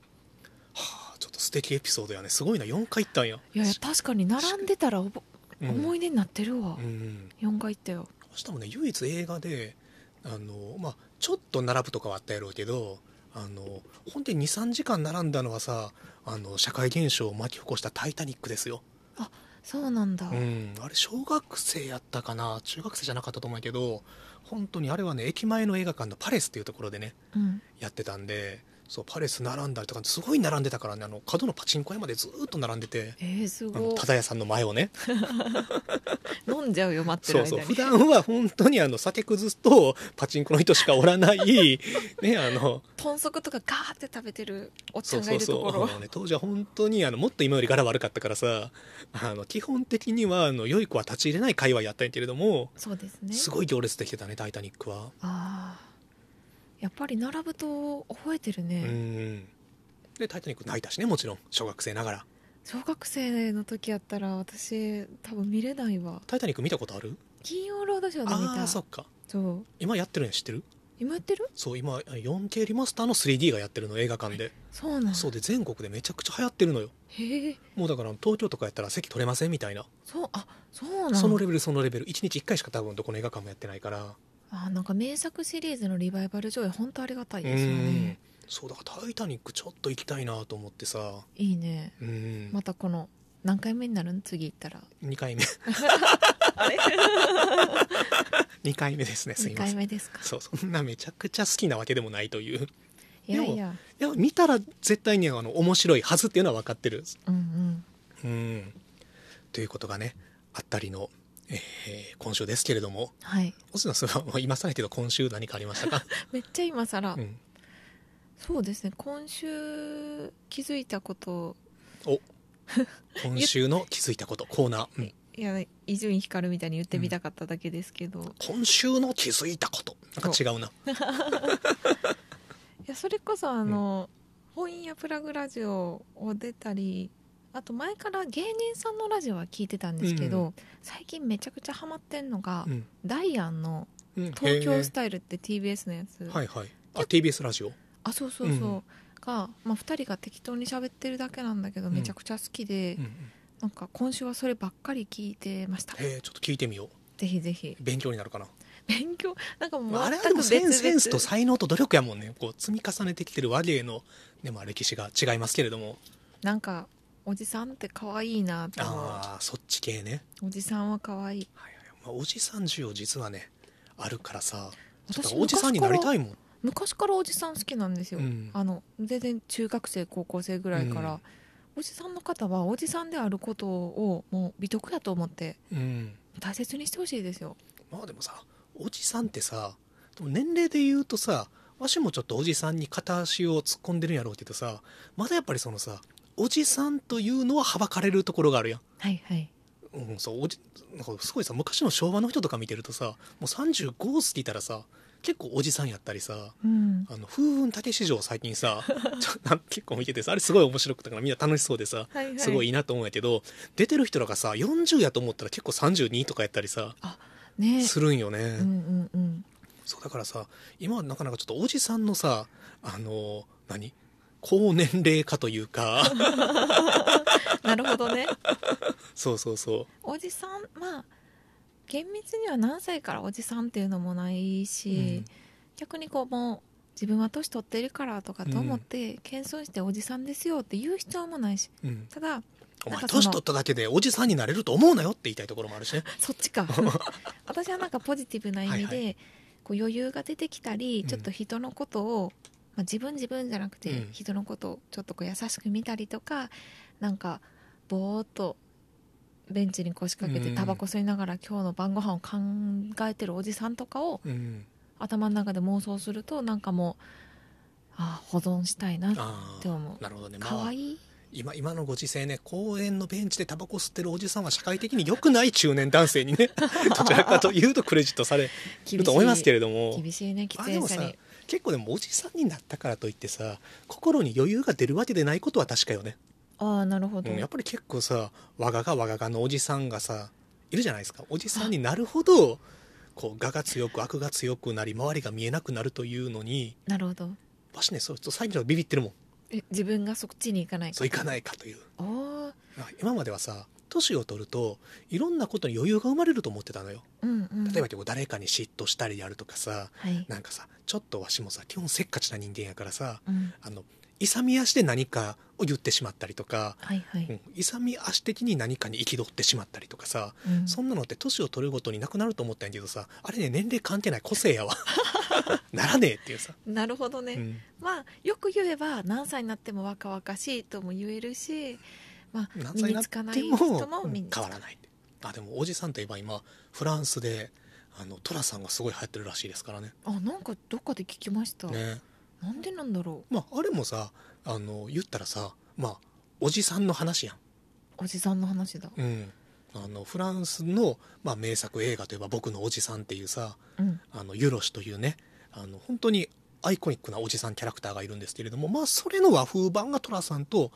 ちょっと素敵エピソードやね。すごいな。4回行ったんや。やいや確かに並んでたらおぼうん。思い出になってるわ、うん。4回行ったよ。しかもね唯一映画であの、まあ、ちょっと並ぶとかはあったやろうけどあの本当に23時間並んだのはさあの社会現象を巻き起こした「タイタニック」ですよ、そうなんだ、うん、あれ小学生やったかな？中学生じゃなかったと思うけど本当にあれはね駅前の映画館のパレスっていうところでねうん。やってたんでそうパレス並んだりとかすごい並んでたからねあの角のパチンコ屋までずーっと並んでてえー、すあごい。の忠屋さんの前をね。飲んじゃうよ待ってる間に。そうそう。普段は本当にあの酒崩すとパチンコの人しかおらないねあの。豚足とかガーって食べてるおっちゃそうんそうそうがいるところ。あのね、当時は本当にあのもっと今より柄悪かったからさあの基本的にはあの良い子は立ち入れない界隈やったんやけれどもそうですね。すごい行列できてたね「タイタニックは」ああやっぱり並ぶと覚えてるうね、ん。で「タイタニック」泣いたしねもちろん。小学生ながら。小学生の時やったら私多分見れないわ「タイタニック」見たことある？金曜ロードショーで見あた。あそっか。そう。今やってるんや知ってる？今やってる？そう今 4K リマスターの 3D がやってるの映画館で。そうなんそうで全国でめちゃくちゃ流行ってるのよ。へえ。もうだから東京とかやったら席取れませんみたいなそうあそうなんそのレベルそのレベル1日1回しか多分どこの映画館もやってないからあなんか名作シリーズのリバイバル上映本当ありがたいですようん。ねそうだから「タイタニック」ちょっと行きたいなと思ってさ。いいね。うん、またこの何回目になるん？次行ったら。2回目。あれ？2回目ですね。す2いません。回目ですか。そうそんなめちゃくちゃ好きなわけでもないという。いやいや。いや見たら絶対にあの面白いはずっていうのは分かってる。うんうん。うん。ということがねあったりの、えー今週ですけれども。はい。星野さんは今更けど今週何かありましたか、めっちゃ今更、うん、そうですね。今週気づいたこと。お。今週の気づいたこと。コーナー、うん。いや伊集院光みたいに言ってみたかっただけですけど、い今週の気づいたこと。なんか違うな。やそれこそあの、本屋プラグラジオを出たりあと前から芸人さんのラジオは聞いてたんですけど、う最近めちゃくちゃハマってんのが、うん。ダイアンのうん。東京スへタイルって TBS のやつ、ー。はいはい。あ TBS ラジオ？あそうそうそう、うんが、まあ、2人が適当に喋ってるだけなんだけど、うん。めちゃくちゃ好きで、うんなんか今週はそればっかり聞いてました。へえちょっと聞いてみよう。ぜひぜひ。勉強になるかな、勉強？なんかもうまあ、あれはでもセンスと才能と努力やもんね。こう積み重ねてきてる和芸の、ねまあ、歴史が違いますけれども。なんかおじさんって可愛いなと思う。ああそっち系ね、おじさんは可愛い。はいはいまあ、おじさん需要実はねあるからさちょっ私とおじさんになりたいもん。昔からおじさん好きなんですよ、うん。あの全然中学生高校生ぐらいから、うん。おじさんの方はおじさんであることをもう美徳やと思ってうん。大切にしてほしいですよ。まあでもさおじさんってさでも年齢で言うとさわしもちょっとおじさんに片足を突っ込んでるんやろうけどさまだやっぱりそのさおじさんというのははばかれるところがあるやん。はいはい。うん、そうおじなんかすごいさ昔の昭和の人とか見てるとさもう35過ぎたらさ結構おじさんやったりさうん。あの風雲竹市場最近さ ちょ 結構見ててさあれすごい面白くてからみんな楽しそうでさはいはい。すごいいいなと思うんやけど、出てる人らがさ40やと思ったら結構32とかやったりさね。するんよね、うんうんうん。そうだからさ今はなかなかちょっとおじさんのさあの何？高年齢化というか。なるほどね。そうそうそおじさんまあ厳密には何歳からおじさんっていうのもないし、逆にこうもう自分は年取ってるからとかと思って、謙遜しておじさんですよって言う必要もないし。う、うん、ただお前年取っただけでおじさんになれると思うなよって言いたいところもあるしね。そっちか。私はなんかポジティブな意味ではい。こう余裕が出てきたり、うん。ちょっと人のことを、まあ、自分自分じゃなくて、うん。人のことをちょっとこう優しく見たりとかなんかぼーっとベンチに腰掛けうん。てタバコ吸いながら今日の晩ご飯を考えてるおじさんとかをうん。頭の中で妄想するとなんかもうああ保存したいなっあて思う。あなるほどね。まあかわい？い今今のご時世ね公園のベンチでタバコ吸ってるおじさんは社会的に良くない中年男性にね どちらかというとクレジットされると思いますけれども。厳しい。ね喫煙者に結構でもおじさんになったからといってさ心に余裕が出るわけでないことは確かよね、ああなるほど、うん、やっぱり結構さ我がが我ががのおじさんがさいるじゃないですか。おじさんになるほどこう我が強く悪が強くなり周りが見えなくなるというのになるほど。わしねそう最近ちょっとビビってるもんえ自分がそっちに行かないそういかないかという。あ今まではさ年を取るといろんなことに余裕が生まれると思ってたのよ。うんうん。例えば誰かに嫉妬したりであるとかさはい、なんかさちょっとわしもさ基本せっかちな人間やからさうん、あの勇み足で何かを言ってしまったりとか、はいはい、うん、勇み足的に何かに憤ってしまったりとかさ、うんそんなのって年を取るごとになくなると思ったんやけどさあれね年齢関係ない個性やわならねえっていうさ、なるほどね、うん、まあよく言えば何歳になっても若々しいとも言えるしまあ身に何歳になっつかないても人も身に変わらないあでもおじさんといえば今フランスであのトラさんがすごい流行ってるらしいですからねあなんかどっかで聞きました、ねなんでなんだろう？まああれもさあの言ったらさまあおじさんの話やん。おじさんの話だ。うん、あのフランスの、まあ、名作映画といえば「僕のおじさん」っていうさうん。あのユロシというねあの本当にアイコニックなおじさんキャラクターがいるんですけれどもまあそれの和風版が寅さんと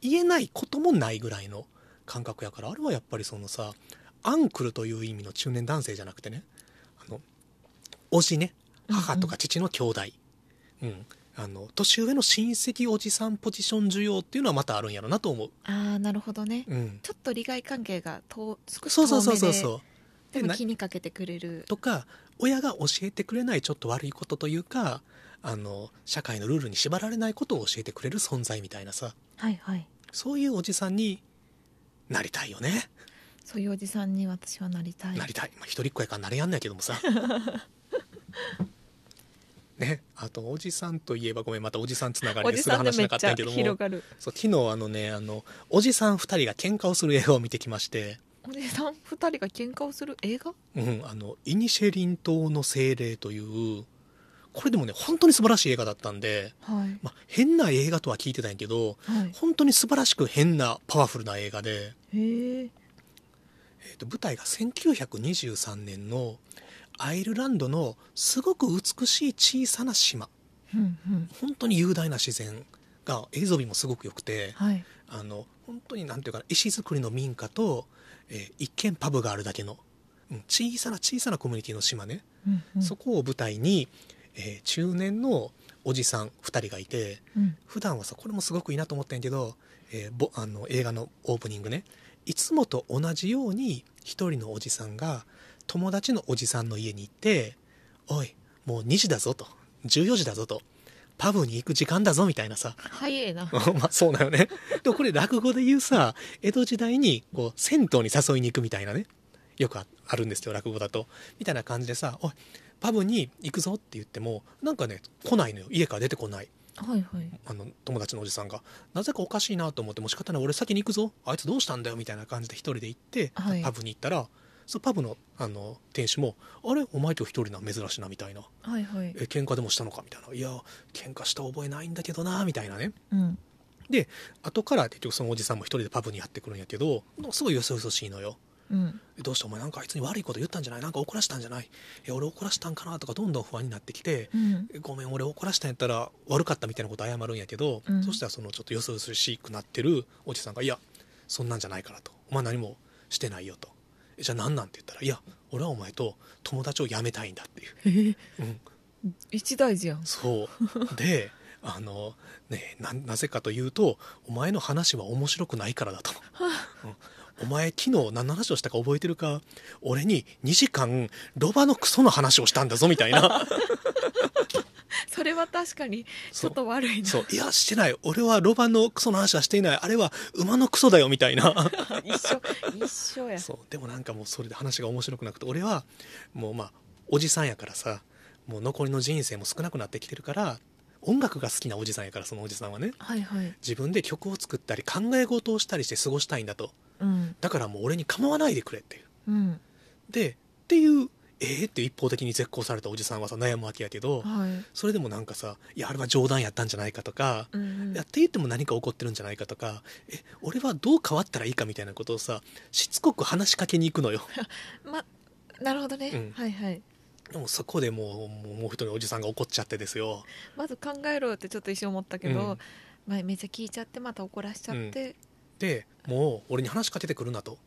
言えないこともないぐらいの感覚やからあれはやっぱりそのさアンクルという意味の中年男性じゃなくてねあのおじね母とか父の兄弟、うん。あの年上の親戚おじさんポジション需要っていうのはまたあるんやろなと思う、ああなるほどね、うん、ちょっと利害関係がと少しそうそうそうそうそう。でもな気にかけてくれる。とか親が教えてくれないちょっと悪いことというかあの社会のルールに縛られないことを教えてくれる存在みたいなさ。はいはい。そういうおじさんになりたいよね、そういうおじさんに私はなりたい。なりたい、まあ、一人っ子やからなれやんないけどもさ ね。あとおじさんといえばごめんまたおじさんつながりですぐ話しなかったけども。広がる。そう昨日あのねあのおじさん2人が喧嘩をする映画を見てきまして。おじさん二人が喧嘩をする？映画？うん、あのイニシェリン島の精霊というこれでもね本当に素晴らしい映画だったんで、はい。まあ、変な映画とは聞いてたんやけどはい。本当に素晴らしく変なパワフルな映画で、へええーと舞台が1923年のアイルランドのすごく美しい小さな島。うんうん。本当に雄大な自然が映像美もすごく良くてはい。あの本当になんていうかな石造りの民家と、えー一軒パブがあるだけの、うん小さな小さなコミュニティの島ね、うんうん。そこを舞台に、えー中年のおじさん2人がいてうん。普段はさこれもすごくいいなと思ったんやけど、えーぼあの映画のオープニングね。いつもと同じように一人のおじさんが友達のおじさんの家に行って「おいもう2時だぞ」と「14時だぞ」と「パブに行く時間だぞ」みたいなさ。早えな。まあそうだよね。でもこれ落語で言うさ江戸時代にこう銭湯に誘いに行くみたいなね。よくああるんですよ落語だと。みたいな感じでさ「おいパブに行くぞ」って言ってもなんかね来ないのよ。家から出てこない。はいはい。あの友達のおじさんが。なぜかおかしいなと思ってもう仕方ない。俺先に行くぞ。あいつどうしたんだよ。みたいな感じで一人で行って、はい。パブに行ったらそのパブのあの店主も「あれお前今日一人な珍しいな」みたいな。はいはい「え喧嘩でもしたのか?」みたいな「いや喧嘩した覚えないんだけどな」みたいなね。うん。で後から結局そのおじさんも一人でパブにやってくるんやけどすごいよそよそしいのよ。うん。どうしてお前なんかあいつに悪いこと言ったんじゃない？なんか怒らしたんじゃない？え俺怒らしたんかな？とかどんどん不安になってきてうん。ごめん俺怒らしたんやったら悪かったみたいなこと謝るんやけど、うん。そしたらそのちょっとよそよそしくなってるおじさんが「いやそんなんじゃないから」と「お前何もしてないよ」と「えじゃあ何なん?」て言ったら「いや俺はお前と友達を辞めたいんだ」っていう、えうん、一大事やん。そう。であのねななぜかというとお前の話は面白くないからだと、うん。お前昨日何の話をしたか覚えてるか？俺に2時間ロバのクソの話をしたんだぞみたいな それは確かにちょっと悪いな。そう。いやしてない。俺はロバのクソの話はしていない。あれは馬のクソだよみたいな。一緒。一緒や。そう。でもなんかもうそれで話が面白くなくて俺はもうまあおじさんやからさもう残りの人生も少なくなってきてるから音楽が好きなおじさんやからそのおじさんはね。はいはい。自分で曲を作ったり考え事をしたりして過ごしたいんだと。うん。だからもう俺に構わないでくれっていう。うん。でっていうええって一方的に絶交されたおじさんはさ悩むわけやけどはい。それでもなんかさいやあれは冗談やったんじゃないかとかうんいやって言っても何か起こってるんじゃないかとかえ俺はどう変わったらいいかみたいなことをさしつこく話しかけに行くのよ。まなるほどね、うん。はいはい。でもそこでもうもう一人おじさんが怒っちゃってですよ。まず考えろよってちょっと一瞬思ったけど、うん。まあ、めっちゃ聞いちゃってまた怒らしちゃって、でもう俺に話しかけてくるなと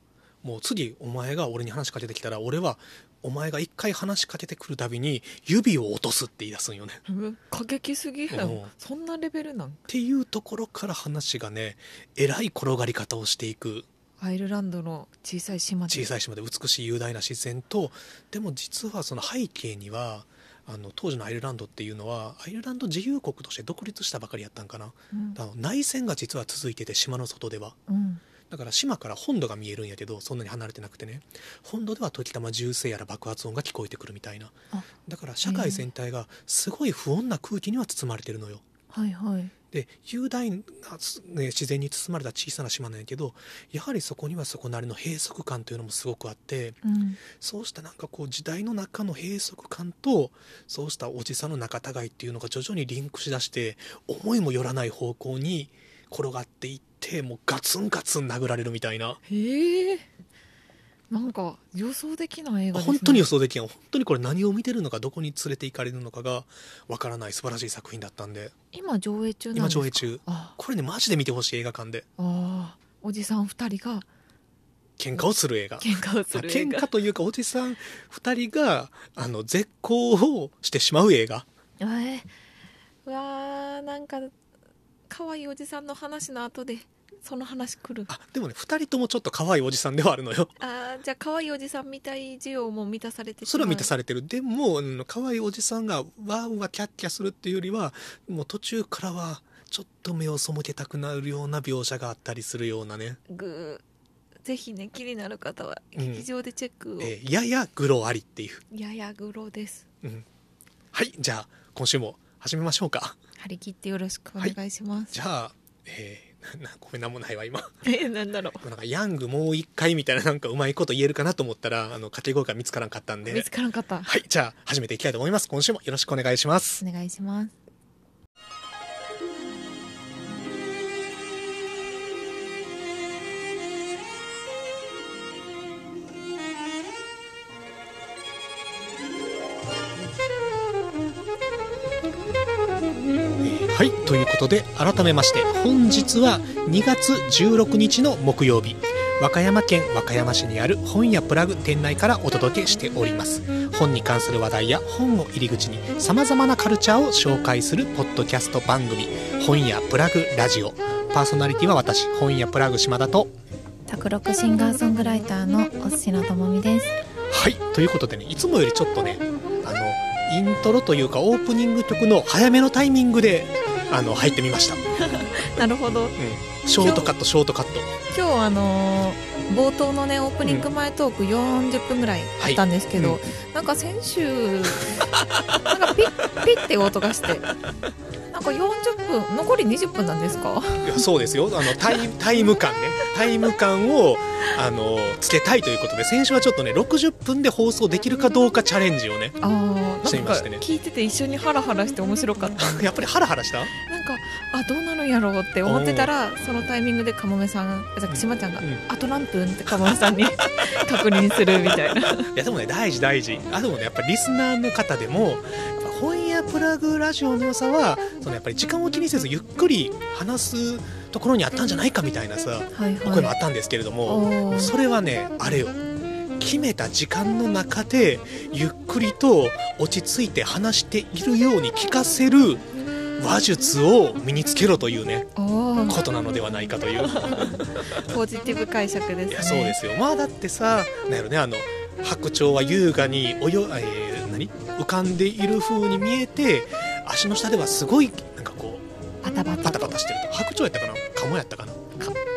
もう次お前が俺に話しかけてきたら俺はお前が一回話しかけてくるたびに指を落とすって言い出すんよね。うん過激すぎやうん。んそんなレベルなん。っていうところから話がねえらい転がり方をしていく。アイルランドの小さい島で。小さい島で美しい雄大な自然とでも実はその背景にはあの当時のアイルランドっていうのはアイルランド自由国として独立したばかりやったんかな。うん。内戦が実は続いてて島の外では。うんだから島から本土が見えるんやけどそんなに離れてなくてね。本土では時たま銃声やら爆発音が聞こえてくるみたいな。あ。だから社会全体がすごい不穏な空気には包まれてるのよ。はいはい。で雄大な、ね、自然に包まれた小さな島なんやけどやはりそこにはそこなりの閉塞感というのもすごくあってうん。そうしたなんかこう時代の中の閉塞感とそうしたおじさんの仲違いっていうのが徐々にリンクしだして思いもよらない方向に転がっていってもうガツンガツン殴られるみたいな。へえ。なんか予想できない映画ですね。本当に予想できん本当にこれ何を見てるのかどこに連れて行かれるのかがわからない素晴らしい作品だったんで。今上映中なん今ですか？上映中。あ。これねマジで見てほしい映画館で。あおじさん二人が。喧嘩をする映画。喧嘩をする映喧画嘩というかおじさん2人があの絶交をしてしまう映画。えー、うわーなんか可愛いおじさんの話の後でその話来る。あでもね2人ともちょっと可愛いおじさんではあるのよ。あーじゃあ可愛いおじさんみたい需要も満たされてそれは満たされれてる。でもうん可愛いおじさんがわーわーキャッキャするっていうよりはもう途中からはちょっと目を背けたくなるような描写があったりするようなね、ぐー。ぜひね気になる方はうん劇場でチェックを、えーややグロありっていう、ややグロです。うん、はいじゃあ今週も始めましょうか張り切ってよろしくお願いします、じゃあえーななごめんなんもないわ今。えなんだろなんかヤングもう一回みたいななんかうまいこと言えるかなと思ったらあの掛け声が見つからんかったんで。う見つからんかった。はいじゃあ始めていきたいと思います。今週もよろしくお願いします。お願いしますはいということで改めまして本日は2月16日の木曜日。和歌山県和歌山市にある本屋プラグ店内からお届けしております。本に関する話題や本を入り口にさまざまなカルチャーを紹介するポッドキャスト番組本屋プラグラジオ。パーソナリティは私本屋プラグ島田と卓録シンガーソングライターのお寿司のともみです。はいということでねいつもよりちょっとねあのイントロというかオープニング曲の早めのタイミングであの入ってみました、う なるほど。ん、ショートカットショートカット。今日あのー冒頭のねオープニング前トーク40分ぐらいあったんですけど、はい。なんか先週なんかピッピッて音がしてなんか40分残り20分なんですか？いやそうですよ。あのタイ タイム感ね。タイム感をあのつけたいということで先週はちょっとね60分で放送できるかどうかチャレンジをねしてみましてね。聞いてて一緒にハラハラして面白かった。やっぱりハラハラした？なんかあどうなるんやろうって思ってたらそのタイミングでかもめさんじゃあしまちゃんが、うん。あと何分ってかもめさんに 確認するみたいな。いやでもね大事大事。あでもねやっぱりリスナーの方でも本屋プラグラジオの良さはそのやっぱり時間を気にせずゆっくり話すところにあったんじゃないかみたいなさはい声もあったんですけれども、それはねあれよ。決めた時間の中でゆっくりと落ち着いて話しているように聞かせる話術を身につけろというねことなのではないかという。ポジティブ解釈ですね。いやそうですよ。まあだってさなんやろねあの白鳥は優雅に泳、えー何浮かんでいる風に見えて足の下ではすごいなんかこパタパうパタタパタしてると。白鳥やったかな？カモやったかな？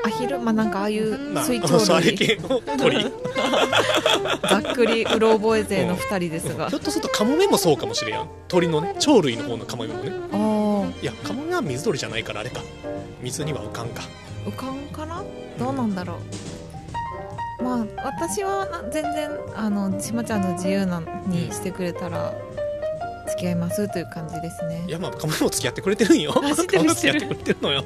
アヒルまあなんかああいうま あ水鳥類系の鳥 ざっくりうろ覚え勢の2人ですが。ひょっとするとカモメもそうかもしれん。やん鳥のね鳥類の方のカモメもね。いやカモメは水鳥じゃないからあれか。水には浮かんか。浮かんかな？どうなんだろうまあ私はな全然あのしまちゃんの自由なにしてくれたら付き合いますという感じですね。いやまあカモメも付き合ってくれてるんよ知ってるメも付き合ってくれてるのよ。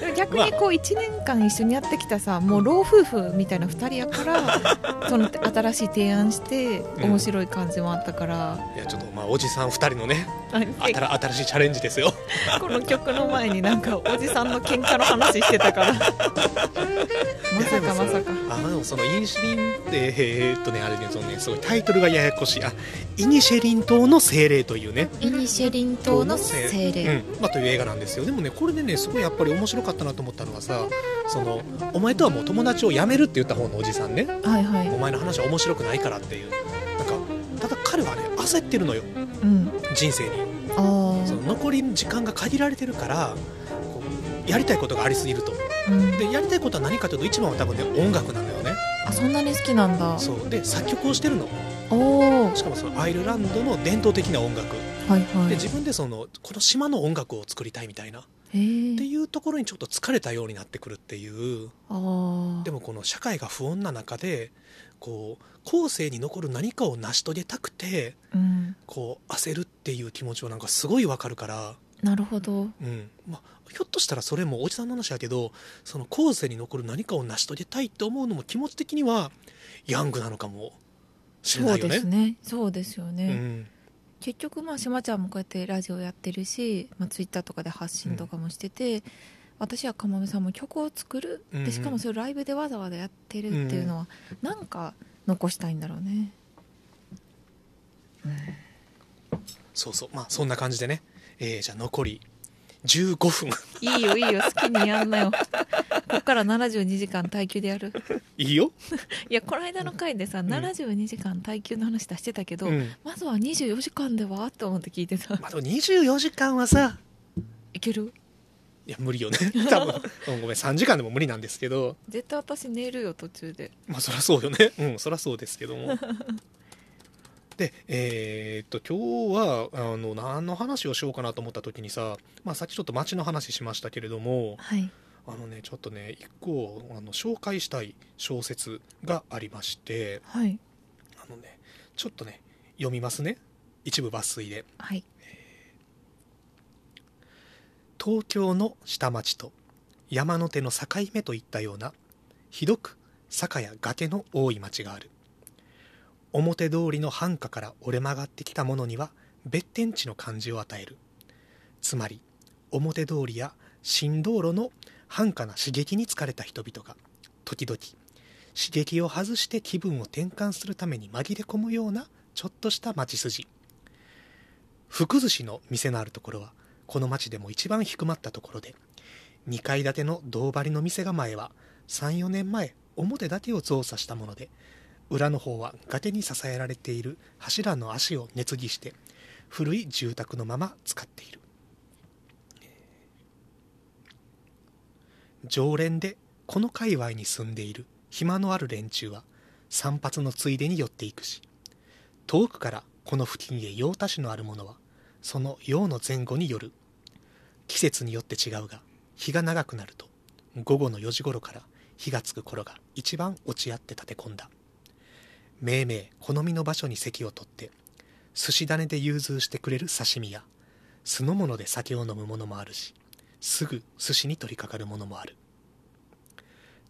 でも逆にこう1年間一緒にやってきたさもう老夫婦みたいな2人やから その新しい提案してうん。面白い感じもあったから、いやちょっとまあおじさん2人のねあ新新しいチャレンジですよ。この曲の前になんかおじさんの喧嘩の話してたから。まさかまさか。あでもそのイニシェリンってえーっとねあれねそのねすごいタイトルがややこしい。あイニシェリン島の精霊というね。イニシェリン島の精霊、うん。まあ、という映画なんですよ。でもねこれでねすごいやっぱり面白かったなと思ったのはさそのお前とはもう友達を辞めるって言った方のおじさんね。はいはい。お前の話は面白くないからっていう。なんかただ彼はね焦ってるのよ。うん人生に。あその残りの時間が限られてるからやりたいことがありすぎると。あ、うん、でやりたいことは何かというと一番は多分ね音楽なんだよね。あそんなに好きなんだ。そう。で作曲をしてるの。おおしかもそのアイルランドの伝統的な音楽。はいはい。で自分でそのこの島の音楽を作りたいみたいな。っていうところにちょっと疲れたようになってくるっていう。でもこの社会が不穏な中でこう後世に残る何かを成し遂げたくてうん。こう焦るっていう気持ちはなんかすごいわかるから、なるほど。うん。まあ、ひょっとしたらそれもおじさんの話やけどその後世に残る何かを成し遂げたいって思うのも気持ち的にはヤングなのかもしれそないうよね。ですね。そうですよね、うん。結局まあしまちゃんもこうやってラジオやってるし、まあ、ツイッターとかで発信とかもしてて、私はかもめさんも曲を作る、うんうん。でしかもそれをライブでわざわざやってるっていうのは、なんか残したいんだろうね。そうそう。まあそんな感じでね、えーじゃあ残り15分。いいよいいよ。好きにやんなよ。こっから72時間耐久でやる。いいよ、いやこの間の回でさ、ん。72時間耐久の話出してたけど、うん。まずは24時間では？って思って聞いてた。まあ、でも24時間はさいける？いや無理よね。多分。うんごめん3時間でも無理なんですけど。絶対私寝るよ途中で。まあそりゃそうよね。うんそりゃそうですけども。でえーっと今日はあの何の話をしようかなと思った時にさ、まあ、さっきちょっと街の話しましたけれどもはい。あのねちょっとね一個あの紹介したい小説がありましてはい。あのねちょっとね読みますね。一部抜粋で。はい東京の下町と山の手の境目といったようなひどく坂や崖の多い町がある。表通りの繁華から折れ曲がってきたものには別天地の感じを与える。つまり表通りや新道路の繁華な刺激に疲れた人々が時々刺激を外して気分を転換するために紛れ込むようなちょっとした町筋。福寿司の店のあるところはこの町でも一番低まったところで2階建ての銅張りの店構えは34年前表だけを造作したもので裏の方は崖に支えられている柱の足を熱ぎして古い住宅のまま使っている。常連でこの界隈に住んでいる暇のある連中は散髪のついでに寄っていくし遠くからこの付近へ用足しのある者はその用の前後による。季節によって違うが日が長くなると午後の4時頃から火がつく頃が一番落ち合って立て込んだ。めいめい好みの場所に席を取って寿司種で融通してくれる刺身や酢の物で酒を飲むものもあるしすぐ寿司に取り掛かるものもある。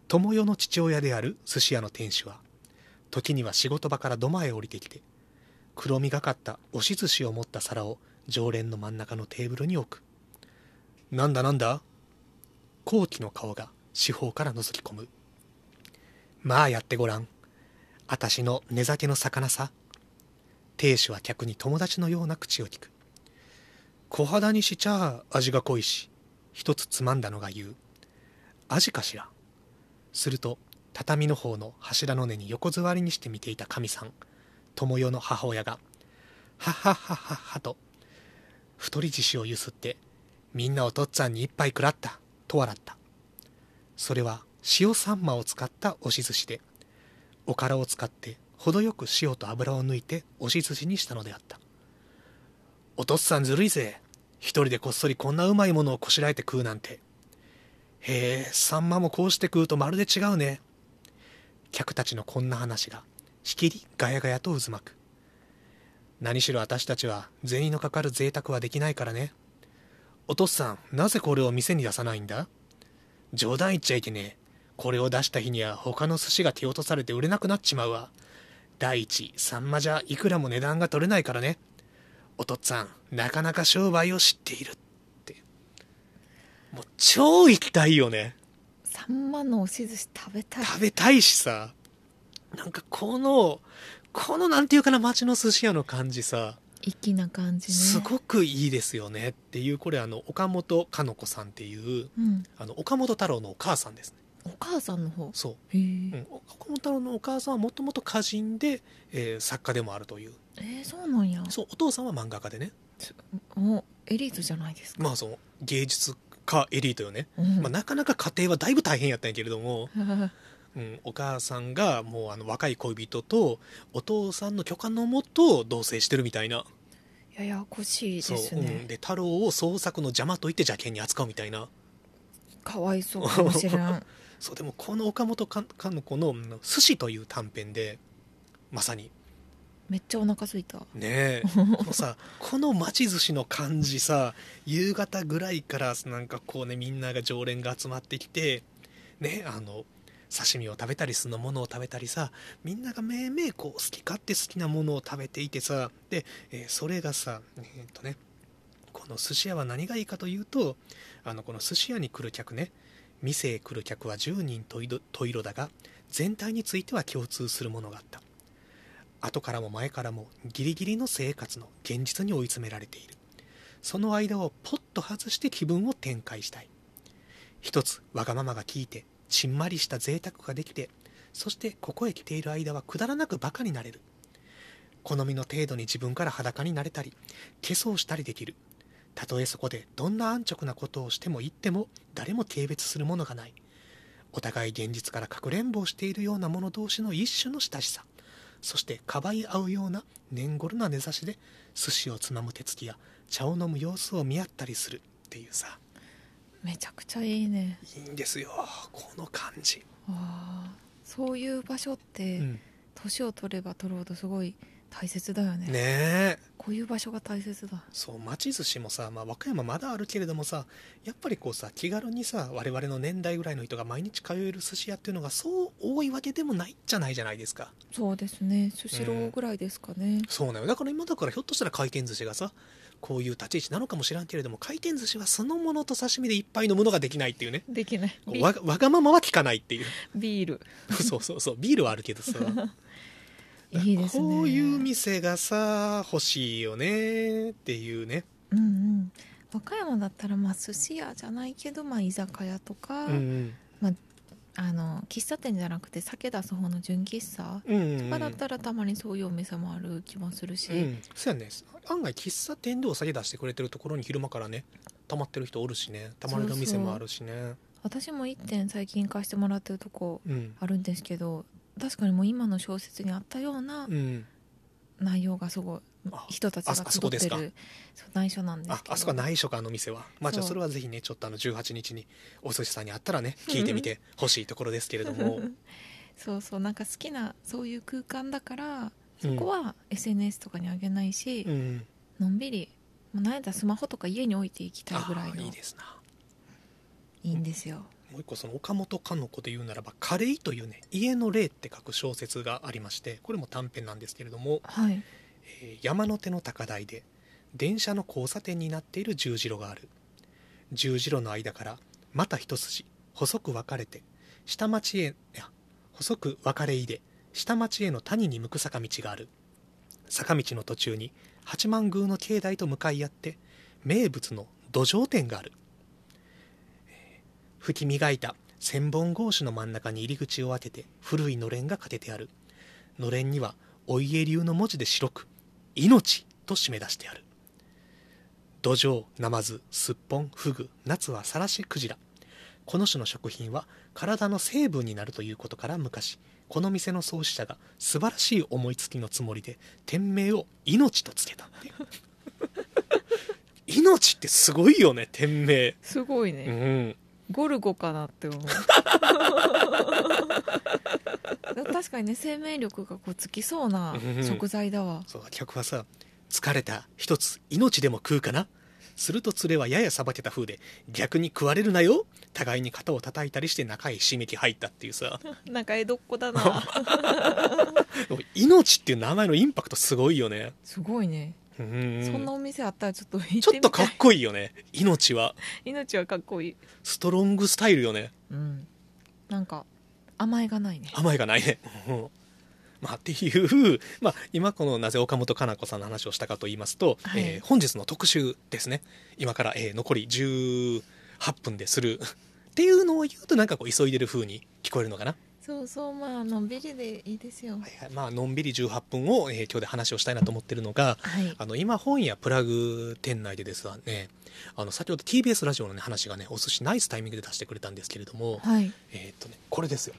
友代の父親である寿司屋の店主は時には仕事場から土間へ降りてきて黒みがかった押し寿司を持った皿を常連の真ん中のテーブルに置く。なんだなんだ？後期の顔が四方から覗き込む。まあやってごらん。あたしの寝酒の魚さ。亭主は客に友達のような口を聞く。小肌にしちゃ味が濃いし一つつまんだのが言う。味かしら？すると畳の方の柱の根に横座りにして見ていた神さん友代の母親が「ははははは」と太り獅子をゆすって「みんなお父っつぁんに一杯食らった」と笑った。それは塩サンマを使った押し寿司でおからを使って程よく塩と油を抜いて押し寿司にしたのであった。お父っつぁんずるいぜ一人でこっそりこんなうまいものをこしらえて食うなんて。へえサンマもこうして食うとまるで違うね。客たちのこんな話がしきりガヤガヤと渦巻く。何しろ私たちは銭のかかる贅沢はできないからね。お父さんなぜこれを店に出さないんだ？冗談言っちゃいけねえ。これを出した日には他の寿司が手落とされて売れなくなっちまうわ。第一サンマじゃいくらも値段が取れないからね。お父っつぁんなかなか商売を知っているって。もう超行きたいよね。サンマの押し寿司食べたい。食べたいしさ。なんかこのこのなんていうかな町の寿司屋の感じさ。粋な感じね。すごくいいですよねっていうこれあの岡本かの子さんっていううん、あの岡本太郎のお母さんですね。お母さんの方？そう。うん、岡本太郎のお母さんはもともと歌人で、えー作家でもあるという。えー、そうなんや。そうお父さんは漫画家でね。おエリートじゃないですか、まあその芸術家エリートよね、うん。まあ、なかなか家庭はだいぶ大変やったんやけれども、うん、お母さんがもうあの若い恋人とお父さんの許可のもと同棲してるみたいな。ややこしいですうん、ねで太郎を創作の邪魔と言って邪険に扱うみたいな。かわいそうかもしれん。そうでもこの岡本かかの子のうん「寿司」という短編でまさに。めっちゃお腹すいた。ねえ。このさ この町寿司の感じさ夕方ぐらいからなんかこうねみんなが常連が集まってきてねあの刺身を食べたり酢のものを食べたりさみんながめいめいこう好き勝手好きなものを食べていてさで、えーそれがさえーっとねこの寿司屋は何がいいかというとあのこの寿司屋に来る客ね店へ来る客は10人と色だが全体については共通するものがあった。後からも前からもギリギリの生活の現実に追い詰められている。その間をポッと外して気分を展開したい。一つわがままが効いてちんまりした贅沢ができてそしてここへ来ている間はくだらなくバカになれる。好みの程度に自分から裸になれたり化粧したりできる。たとえそこでどんな安直なことをしても言っても誰も軽蔑するものがない。お互い現実からかくれんぼをしているような者同士の一種の親しさ。そしてかばい合うような年頃な根差しで寿司をつまむ手つきや茶を飲む様子を見合ったりするっていうさ。めちゃくちゃいいね。いいんですよこの感じ、あーそういう場所ってうん、年を取れば取るほどすごい大切だよね。ねえ。こういう場所が大切だ。そう町寿司もさ、まあ、和歌山まだあるけれどもさやっぱりこうさ気軽にさ我々の年代ぐらいの人が毎日通える寿司屋っていうのがそう多いわけでもないじゃないじゃないですか。そうですね。スシローぐらいですかね、そうなのよ。だから今だからひょっとしたら回転寿司がさこういう立ち位置なのかもしれんけれども回転寿司はそのものと刺身でいっぱい飲むのができないっていうね。できない。わわがままは聞かないっていう。ビール。そうそうそう。ビールはあるけどさ。いいですね。こういう店がさ欲しいよねっていうね。うんうん。和歌山だったらまあ寿司屋じゃないけどまあ居酒屋とか、うんうん。あの喫茶店じゃなくて酒出す方の純喫茶うんうんうん。とかだったらたまにそういうお店もある気もするし、うん、そうやね。案外喫茶店でお酒出してくれてるところに昼間からね溜まってる人おるしね。溜まれる店もあるしね。私も1点最近貸してもらってるとこうん。あるんですけど確かにもう今の小説にあったようなうん。内容がすごい。あ人たちがああそ集ってる内緒なんですあけど。あそこは内緒かあの店は。まあじゃあそれはぜひねちょっとあの18日にお寿司さんに会ったらね聞いてみてほしいところですけれども。そうそうなんか好きなそういう空間だからうん。そこは SNS とかにあげないし、うん。のんびりもうなんやったらスマホとか家に置いていきたいあぐらいのいいですな。いいんですよ。もう一個その岡本かの子で言うならば「カレイ」というね家の霊って書く小説がありましてこれも短編なんですけれども、はい。えー山の手の高台で電車の交差点になっている十字路がある。十字路の間からまた一筋細く分かれて下町へ細く分かれ入れ下町への谷に向く坂道がある。坂道の途中に八幡宮の境内と向かい合って名物の土壌店がある、えー吹き磨いた千本格子の真ん中に入り口を開けて古いのれんがかけてある。のれんにはお家流の文字で白く「命」と締め出してある。土壌ナマズすっぽんフグ夏はさらしクジラ。この種の食品は体の成分になるということから昔この店の創始者が素晴らしい思いつきのつもりで店名を「命」とつけた 命ってすごいよね店名。すごいうね、んゴルゴかなって思う。確かにね生命力がこうつきそうな食材だわ、そう客はさ疲れた一つ命でも食うかな？すると連れはややさばけた風で逆に食われるなよ？互いに肩を叩いたりして中へしめき入ったっていうさ。なんか江戸っ子だな。命っていう名前のインパクトすごいよね。すごいね、うんそんなお店あったらちょっと行ってみちょっとかっこいいよね。命は。命はかっこいい。ストロングスタイルよね。うん。なんか甘えがないね。甘えがないね。うんまあっていう、まあ、今このなぜ岡本かな子さんの話をしたかと言いますと、はい。えー本日の特集ですね。今から、えー残り18分でする。っていうのを言うとなんかこう急いでる風に聞こえるのかな、そうそうまあのんびりでいいですよ。はいはい。まあのんびり18分を、えー今日で話をしたいなと思ってるのがはい。あの今本屋プラグ店内でですねあの先ほど TBS ラジオの、ね、話がねお寿司ナイスタイミングで出してくれたんですけれども、はい。えーっとね、これですよ、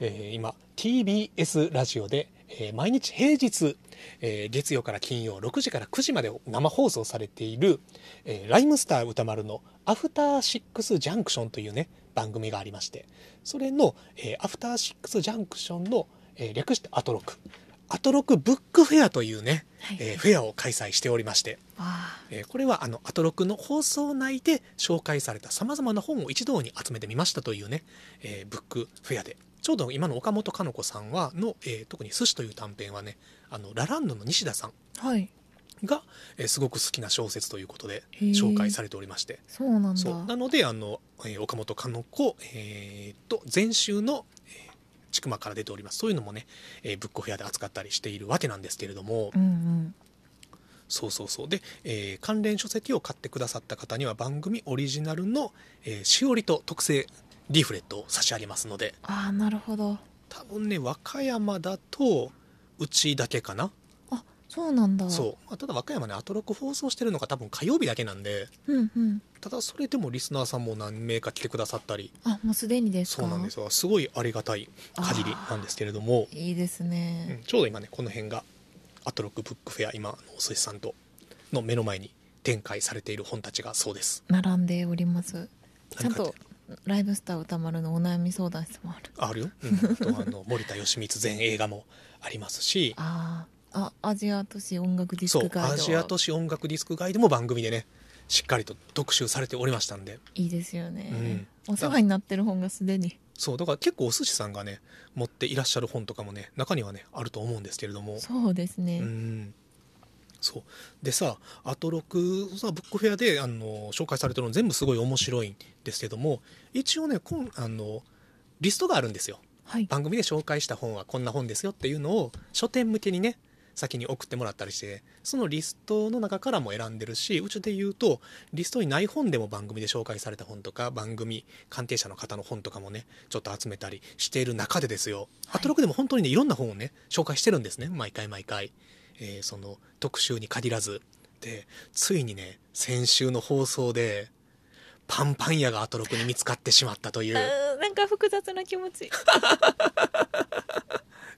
えー今 TBS ラジオで、えー毎日平日、えー月曜から金曜6時から9時まで生放送されている、えーライムスター歌丸の「アフターシックスジャンクション」というね番組がありましてそれの、えーアフターシックスジャンクションの、えー略してアトロクアトロクブックフェアというね、はい。えーフェアを開催しておりましてあ。えーこれはあのアトロクの放送内で紹介されたさまざまな本を一堂に集めてみましたというね、えーブックフェアでちょうど今の岡本かの子さんはの、えー特に「寿司」という短編はねあのラランドの西田さんあはい。が、えーすごく好きな小説ということで紹介されておりまして。そうなんだ。そう。なのであの、えー岡本かの子、えーっと前週の、えー千曲から出ております。そういうのもね、えーブックフェアで扱ったりしているわけなんですけれども、うんうん。そうそうそう。で、えー関連書籍を買ってくださった方には番組オリジナルの、えーしおりと特製リーフレットを差し上げますので。ああなるほど。多分ね和歌山だとうちだけかな、あそうなんだ。そう、まあただ和歌山ねアトロク放送してるのが多分火曜日だけなんで。ううんうん。ただそれでもリスナーさんも何名か来てくださったり。あもうすでにですか？そうなんですよ。すごいありがたい限りなんですけれども、いいですうん。ね、ちょうど今ねこの辺がアトロクブックフェア今のお寿司さんとの目の前に展開されている本たちがそうです。並んでおります。ちゃんとライブスター歌丸のお悩み相談室もある。あるよ、うん、あとあの 森田義満全映画もありますし。あー。あアジア都市音楽ディスクガイド。アジア都市音楽ディスクガイドも番組でねしっかりと特集されておりましたんで。いいですよね、うお世話になってる本がすでに。そうだから結構お寿司さんがね持っていらっしゃる本とかもね中にはねあると思うんですけれども。そうですね、うんそう。でさアトロクさブックフェアであの紹介されてるの全部すごい面白いんですけども一応ねこんあのリストがあるんですよ。はい。番組で紹介した本はこんな本ですよっていうのを書店向けにね先に送ってもらったりしてそのリストの中からも選んでるしうちで言うとリストにない本でも番組で紹介された本とか番組関係者の方の本とかもねちょっと集めたりしている中でですよ、はい。アトロクでも本当にねいろんな本をね紹介してるんですね。毎回毎回、えーその特集に限らずでついにね先週の放送でパンパン屋がアトロクに見つかってしまったという。うんなんか複雑な気持ち。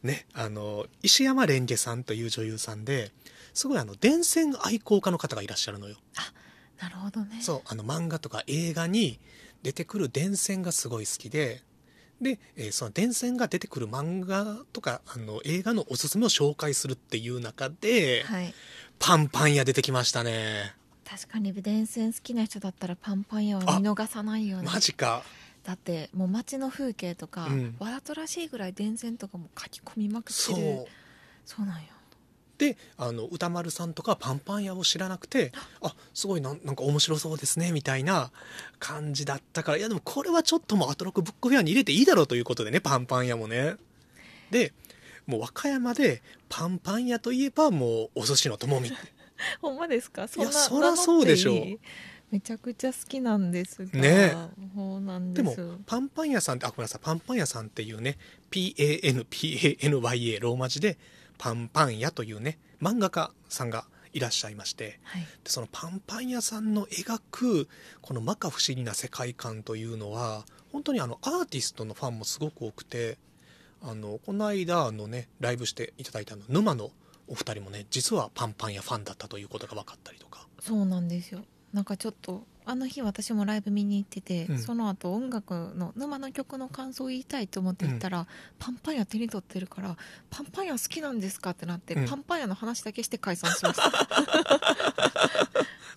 ね、あの石山蓮華さんという女優さんですごいあの電線愛好家の方がいらっしゃるのよ。なるほどね。そうあの漫画とか映画に出てくる電線がすごい好きでで、えーその電線が出てくる漫画とかあの映画のおすすめを紹介するっていう中で、はい。パンパン屋出てきましたね。確かに電線好きな人だったらパンパン屋は見逃さないよね。マジか。だってもう街の風景とか、うん。わざとらしいぐらい電線とかも書き込みまくってそう。るそうなんよであの歌丸さんとかパンパン屋を知らなくてあすごいなんなんか面白そうですねみたいな感じだったからいやでもこれはちょっともうアトロックブックフェアに入れていいだろうということでねパンパン屋もね。でもう和歌山でパンパン屋といえばもうお寿司の友み ほんまですか？そんなそらそうでしょ。うめちゃくちゃ好きなんですがね。そうなんでもパンパン屋さんってあごめんなさいパンパン屋さんっていうね PANPANYA ローマ字でパンパン屋というね漫画家さんがいらっしゃいましてはい。でそのパンパン屋さんの描くこの摩訶不思議な世界観というのは本当にあのアーティストのファンもすごく多くてあのこの間のねライブしていただいたあの沼のお二人もね実はパンパン屋ファンだったということが分かったりとか。そうなんですよ。なんかちょっとあの日私もライブ見に行ってて、うん。その後音楽の沼の曲の感想を言いたいと思って行ったら、パンパン屋手に取ってるから「パンパン屋好きなんですか?」ってなって、うん。パンパン屋の話だけして解散しました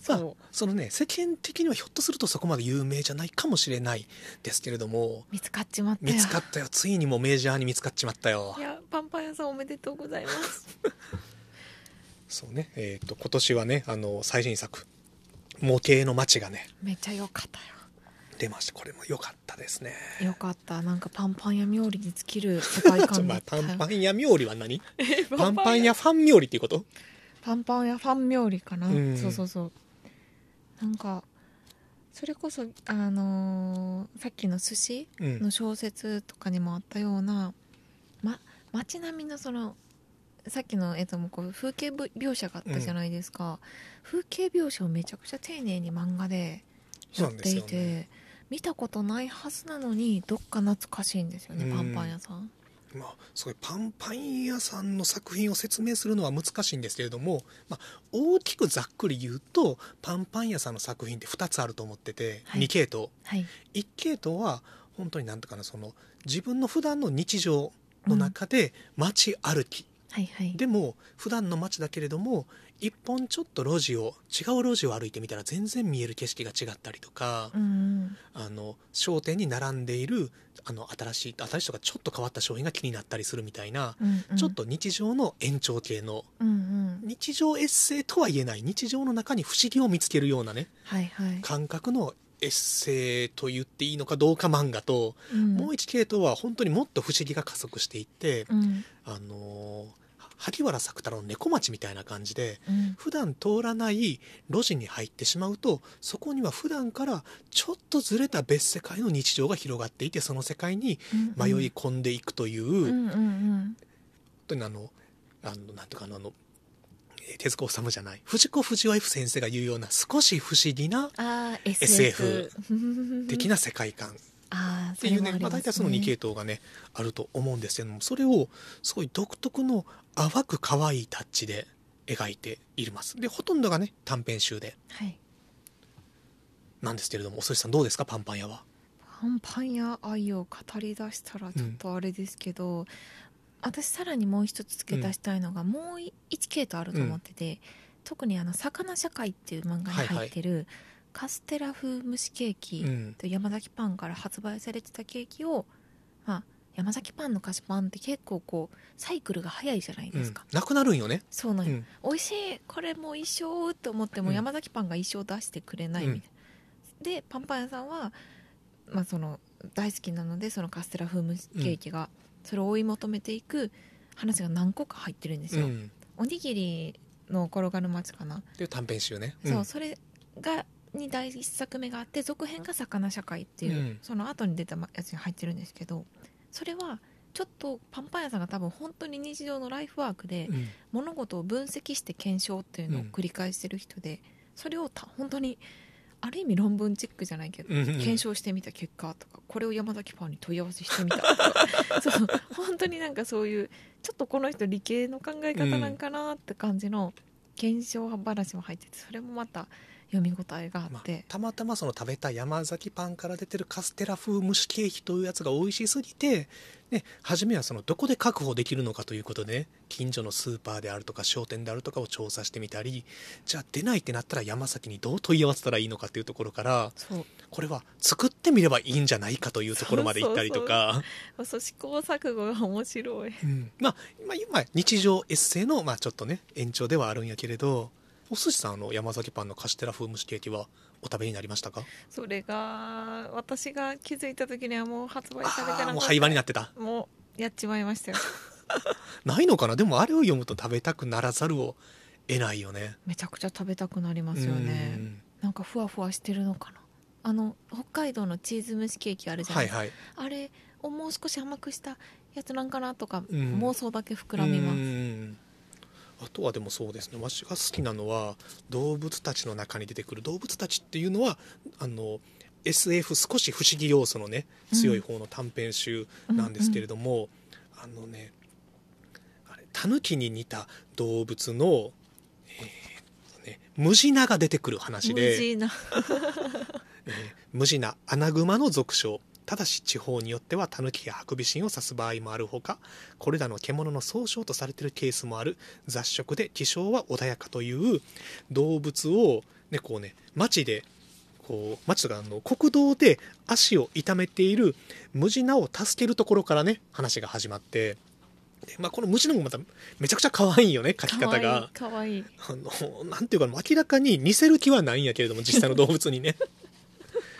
そう。そのね世間的にはひょっとするとそこまで有名じゃないかもしれないですけれども見つかっちまったよ。見つかったよ。ついにもうメジャーに見つかっちまったよ。いやパンパン屋さんおめでとうございます。そうね。えっ、と今年はねあの最新作「模型の街」がねめっちゃ良かった出ました。これも良かったですね。よよかった。なんかパンパン屋冥利に尽きる世界 ちょ観まあ、パンパン屋冥利は何？パンパン屋。ファン冥利っていうこと？パンパン屋ファン冥利かな、うん。そうそうそう。なんかそれこそあのーさっきの寿司うん。の小説とかにもあったような、ま、街並みのそのさっきの絵ともこう風景描写があったじゃないですか、風景描写をめちゃくちゃ丁寧に漫画でやっていなんですよね。て、見たことないはずなのにどっか懐かしいんですよね、うん。パンパン屋さん。まあ、すごいパンパン屋さんの作品を説明するのは難しいんですけれども、まあ、大きくざっくり言うとパンパン屋さんの作品って2つあると思ってて、はい。2系統。はい。1系統は本当になんとかなその自分の普段の日常の中で街歩き、はいはい。でも普段の街だけれども一本ちょっと路地を違う路地を歩いてみたら全然見える景色が違ったりとか、うんうん。あの商店に並んでいるあの新しい新しいとかちょっと変わった商品が気になったりするみたいな、うんうん。ちょっと日常の延長系のうんうん。日常エッセイとは言えない日常の中に不思議を見つけるようなねはいはい、感覚のエッセイと言っていいのかどうか漫画と、うん。もう一系統は本当にもっと不思議が加速していって、うん。あのー萩原作太郎の猫町みたいな感じでうん。普段通らない路地に入ってしまうとそこには普段からちょっとずれた別世界の日常が広がっていてその世界に迷い込んでいくという、うん本当にあのあのなんとかあの手塚治虫じゃない。藤子不二雄 F 先生が言うような少し不思議な SF 的な世界観。っていうねまあ、大体その2系統がねあると思うんですけどもそれをすごい独特の淡く可愛いタッチで描いています。でほとんどがね短編集で。はい。なんですけれどもお寿司さんどうですか？パンパン屋は。パンパン屋愛を語り出したらちょっとあれですけど、私さらにもう一つ付け足したいのが、もう一系統あると思ってて、特にあの「魚社会」っていう漫画に入ってる、カステラ風蒸しケーキうん。と山崎パンから発売されてたケーキを、まあ、山崎パンの菓子パンって結構こうサイクルが早いじゃないですか、うん。なくなるんよね、そうなんよ、うん、美味しいこれもう一生って思ってもうん。山崎パンが一生出してくれないみたいな、でパンパン屋さんは、まあ、その大好きなのでそのカステラ風蒸しケーキが、それを追い求めていく話が何個か入ってるんですよ、うん。おにぎりの転がる街かな、っていう短編集ね。そうそれがに第一作目があって続編が「魚社会」っていう、うん。その後に出たやつに入ってるんですけどそれはちょっとパンパン屋さんが多分本当に日常のライフワークでうん。物事を分析して検証っていうのを繰り返してる人で、それをた本当にある意味論文チックじゃないけど、うんうん。検証してみた結果とかこれを山崎パンに問い合わせしてみた。と かそう本当になんかそういうちょっとこの人理系の考え方なんかなって感じの検証話も入っててそれもまた読み応えがあまあって、たまたまその食べた山崎パンから出てるカステラ風蒸しケーキというやつが美味しすぎて、ね、初めはそのどこで確保できるのかということで、ね、近所のスーパーであるとか商店であるとかを調査してみたりじゃあ出ないってなったら山崎にどう問い合わせたらいいのかというところからそう。これは作ってみればいいんじゃないかというところまで行ったりとか。そう試行錯誤が面白い。うん。まあ、まあ今日常エッセイの、まあ、ちょっとね延長ではあるんやけれどお寿司さんあの山崎パンのカステラ風蒸しケーキはお食べになりましたか？それが私が気づいた時にはもう発売されてなかったもう廃盤になってた。もうやっちまいましたよ。ないのかな？でもあれを読むと食べたくならざるを得ないよね。めちゃくちゃ食べたくなりますよね。うん。なんかふわふわしてるのかな？あの北海道のチーズ蒸しケーキあるじゃなはいいですか、はいあれをもう少し甘くしたやつなんかなとか、うん。妄想だけ膨らみます。うんあとはでもそうですね。私が好きなのは動物たちの中に出てくる。動物たちっていうのはあの SF 少し不思議要素のね強い方の短編集なんですけれども、あのねあれタヌキに似た動物の、えーとね、ムジナが出てくる話無で事な えー無地なアナグマの俗称ただし地方によってはタヌキやハクビシンを指す場合もあるほかこれらの獣の総称とされているケースもある。雑食で気性は穏やかという動物を、ね、こうね街でこう街とかあの国道で足を痛めているムジナを助けるところからね話が始まって。で、まあ、このムジナもまためちゃくちゃ可愛いよね書き方が。かわいい。あのなんていうか明らかに似せる気はないんやけれども実際の動物にね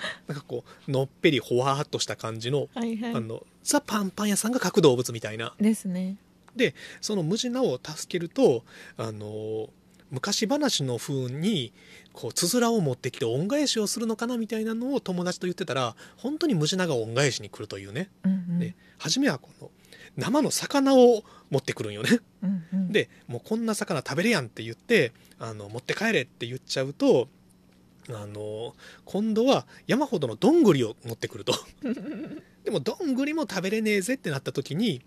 なんかこうのっぺりほわーっとした感じの,、はいはい。あのザ・パンパン屋さんが描く動物みたいな。ですね。でそのムジナを助けるとあの昔話の風にこうつづらを持ってきて恩返しをするのかなみたいなのを友達と言ってたら本当にムジナが恩返しに来るというね。うんうん。で初めはこの生の魚を持ってくるんよね。うんうん。でもうこんな魚食べれやんって言ってあの持って帰れって言っちゃうとあの今度は山ほどのどんぐりを持ってくると。でもどんぐりも食べれねえぜってなった時に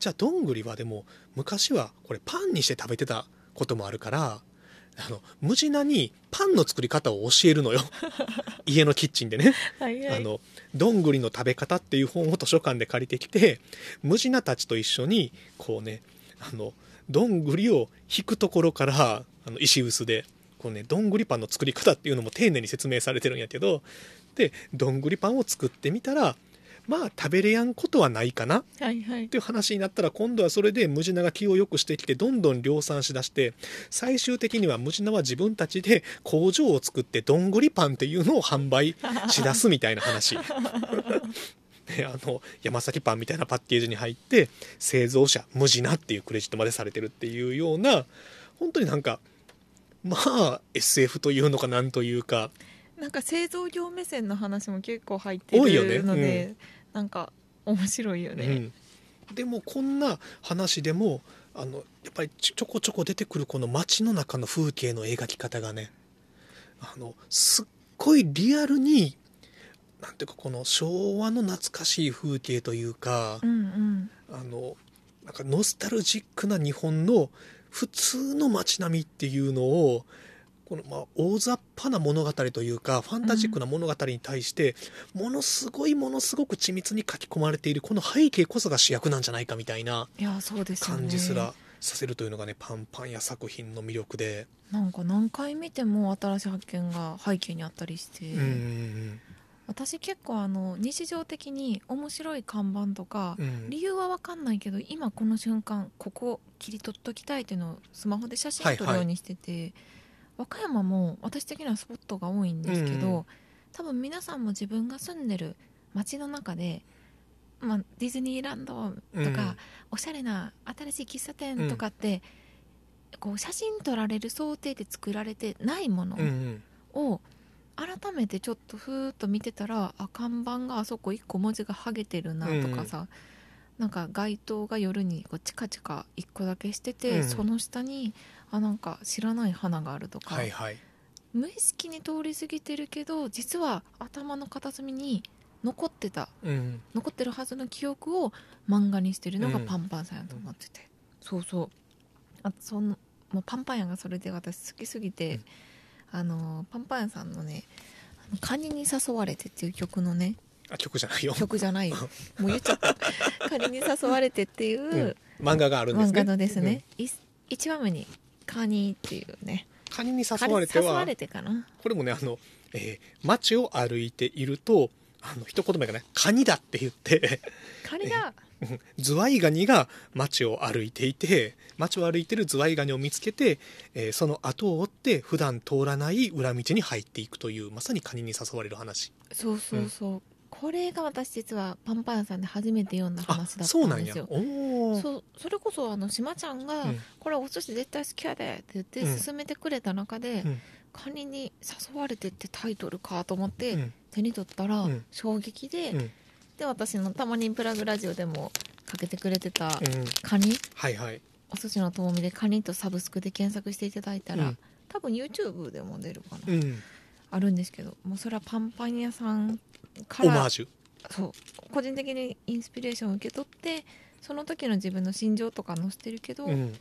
じゃあどんぐりはでも昔はこれパンにして食べてたこともあるからあの無地なにパンの作り方を教えるのよ。家のキッチンでね。はい。はいあのどんぐりの食べ方っていう本を図書館で借りてきてムジナたちと一緒にこうねあのどんぐりを引くところからあの石臼でこうねどんぐりパンの作り方っていうのも丁寧に説明されてるんやけどでどんぐりパンを作ってみたらまあ食べれやんことはないかな。っはいはい。ていう話になったら今度はそれでムジナが気を良くしてきてどんどん量産しだして最終的にはムジナは自分たちで工場を作ってどんぐりパンっていうのを販売しだすみたいな話。であの山崎パンみたいなパッケージに入って製造者ムジナっていうクレジットまでされてるっていうような本当になんかまあ SF というのかなんというか。なんか製造業目線の話も結構入って多いよね。るので、なん。か面白いよね、うん、でもこんな話でもあのやっぱりちょちょこちょこ出てくるこの街の中の風景の描き方がねあのすっごいリアルになんていうかこの昭和の懐かしい風景というかう、んうん。あのなんかノスタルジックな日本の普通の街並みっていうのをこのまあ大雑把な物語というかファンタジックな物語に対して、ものすごいものすごく緻密に書き込まれているこの背景こそが主役なんじゃないかみたいな感じすらさせるというのがねパンパンや作品の魅力で、なんか何回見ても新しい発見が背景にあったりして、うんうん私結構あの日常的に面白い看板とか、理由は分かんないけど今この瞬間ここ切り取っときたいっていうのをスマホで写真撮るようにしてて、和歌山も私的にはスポットが多いんですけど、多分皆さんも自分が住んでる街の中で、まあ、ディズニーランドとか、うん。おしゃれな新しい喫茶店とかって、こう写真撮られる想定で作られてないものうんうん。を改めてちょっとふーっと見てたらあ看板があそこ1個文字が剥げてるなとかさ、なんか街灯が夜にこうチカチカ1個だけしてて、うん。その下にあなんか知らない花があるとか、はいはい。無意識に通り過ぎてるけど実は頭の片隅に残ってたうん。残ってるはずの記憶を漫画にしてるのがうん。パンパンさんやと思ってて、そうそう。あそのもうパンパン屋がそれで私好きすぎて、うんあのパンパン屋さんのね「あのカニに誘われて」っていう曲のねあ曲じゃないよ、曲じゃないよ。もう言っちゃった「カニに誘われて」っていう、うん。漫画があるんですね。漫画のですね、い一話目に「カニ」っていうね。うんカニに誘われてはこれもねあの、えー街を歩いているとあの一言目がね「カニだ」って言ってカニだ。うんズワイガニが街を歩いていて街を歩いてるズワイガニを見つけて、えーその後を追って普段通らない裏道に入っていくというまさにカニに誘われる話。そうそうそう、これが私実はパンパン屋さんで初めて読んだあ話だったそうなんですよおおそうそれこそあの島ちゃんが、うん。これお寿司絶対好きやで」って言ってうん。勧めてくれた中でうん「カニに誘われて」ってタイトルかと思って、うん手に取ったらうん。衝撃で、うん。で私のたまにプラグラジオでもかけてくれてたうん。カニ？はいはい。お寿司のともみでカニとサブスクで検索していただいたら、うん。多分 YouTube でも出るかな、うん。あるんですけどもうそれはパンパン屋さんからオマージュ？そう。個人的にインスピレーションを受け取ってその時の自分の心情とか載せてるけど、うん。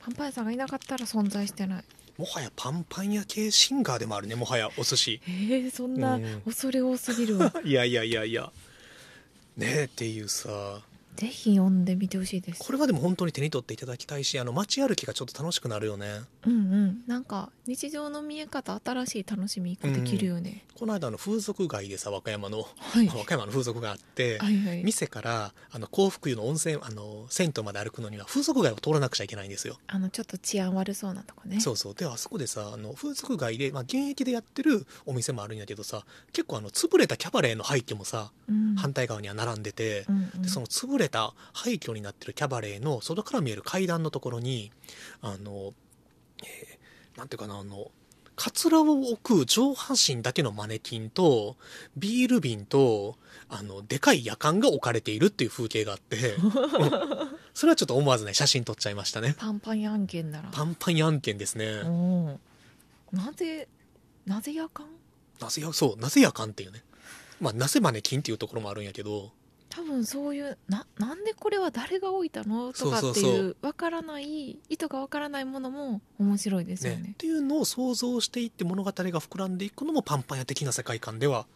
パンパン屋さんがいなかったら存在してないもはやパンパン屋系シンガーでもあるねもはやお寿司。えー、そんなうん。恐れ多すぎるわ。いやいやいやいや。ねえっていうさぜひ読んでみてほしいです。これはでも本当に手に取っていただきたいしあの街歩きがちょっと楽しくなるよね。うんうん。なんか日常の見え方新しい楽しみ一個できるよね、この間あの風俗街でさ和歌山のはい。和歌山の風俗があって、はいはい。店からあの幸福湯の温泉あの銭湯まで歩くのには風俗街を通らなくちゃいけないんですよ。あのちょっと治安悪そうなとこね。そうそう。であそこでさあの風俗街で、まあ、現役でやってるお店もあるんやけどさ結構あの潰れたキャバレーの廃墟もさ、うん。反対側には並んでて、うんうん。でその潰れた廃墟になってるキャバレーの外から見える階段のところにあの、えーなんていうかなあのカツラを置く上半身だけのマネキンとビール瓶とあのでかい夜間が置かれているっていう風景があってうん それはちょっと思わずね写真撮っちゃいましたね。パンパン案件な。らパンパンやんけんですね。うんなぜなぜ夜間？なぜやそうなぜ夜間っていうね。まあなぜマネキンっていうところもあるんやけど多分そういうななんでこれは誰が置いたのとかっていうわからない意図がわからないものも面白いですよね。ね。っていうのを想像していって物語が膨らんでいくのもパンパン屋的な世界観では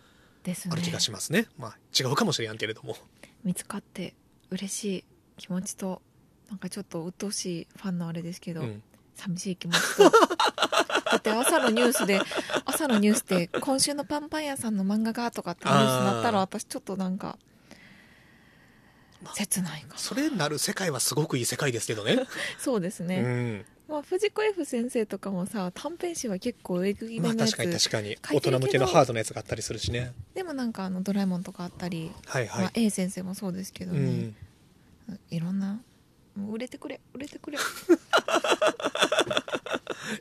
ある気がしますね。まあ違うかもしれんけれども。見つかって嬉しい気持ちとなんかちょっと鬱陶しいファンのあれですけど、うん。寂しい気持ちと。だって朝のニュースで朝のニュースで今週のパンパン屋さんの漫画がとかってニュースになったら私ちょっとなんかまあ切ないかそれなる世界はすごくいい世界ですけどね。そうですうね、ん。まあ、藤子 F 先生とかもさ短編集は結構えぐいまあ確かに確かに。大人向けのハードなやつがあったりするしね。でもなんかあのドラえもんとかあったり、はいはい、まあ、A 先生もそうですけどね、うん。いろんな売れてくれ売れてくれ。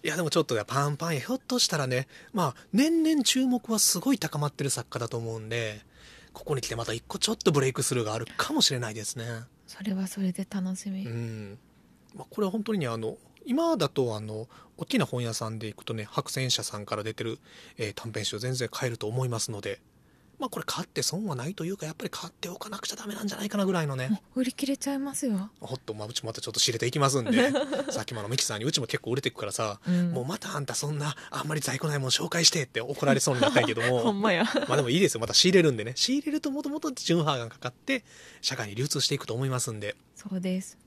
いやでもちょっとねパンパン屋ひょっとしたらねまあ年々注目はすごい高まってる作家だと思うんでここに来てまた一個ちょっとブレイクスルーがあるかもしれないですね。それはそれで楽しみ、うん、まあ、これは本当にねあの今だとあの大きな本屋さんで行くとね白泉社さんから出てる、えー短編集全然買えると思いますのでまあこれ買って損はないというかやっぱり買っておかなくちゃダメなんじゃないかなぐらいのね。売り切れちゃいますよ、ほっと、まあ、うちまたちょっと仕入れていきますんで。さっきもあのミキさんにうちも結構売れていくからさ、うん。もうまたあんたそんなあんまり在庫ないもん紹介してって怒られそうになったんやけど ほもんまや。まあでもいいですよ。また仕入れるんでね。仕入れるともともと純ハーがかかって社会に流通していくと思いますんで。そうです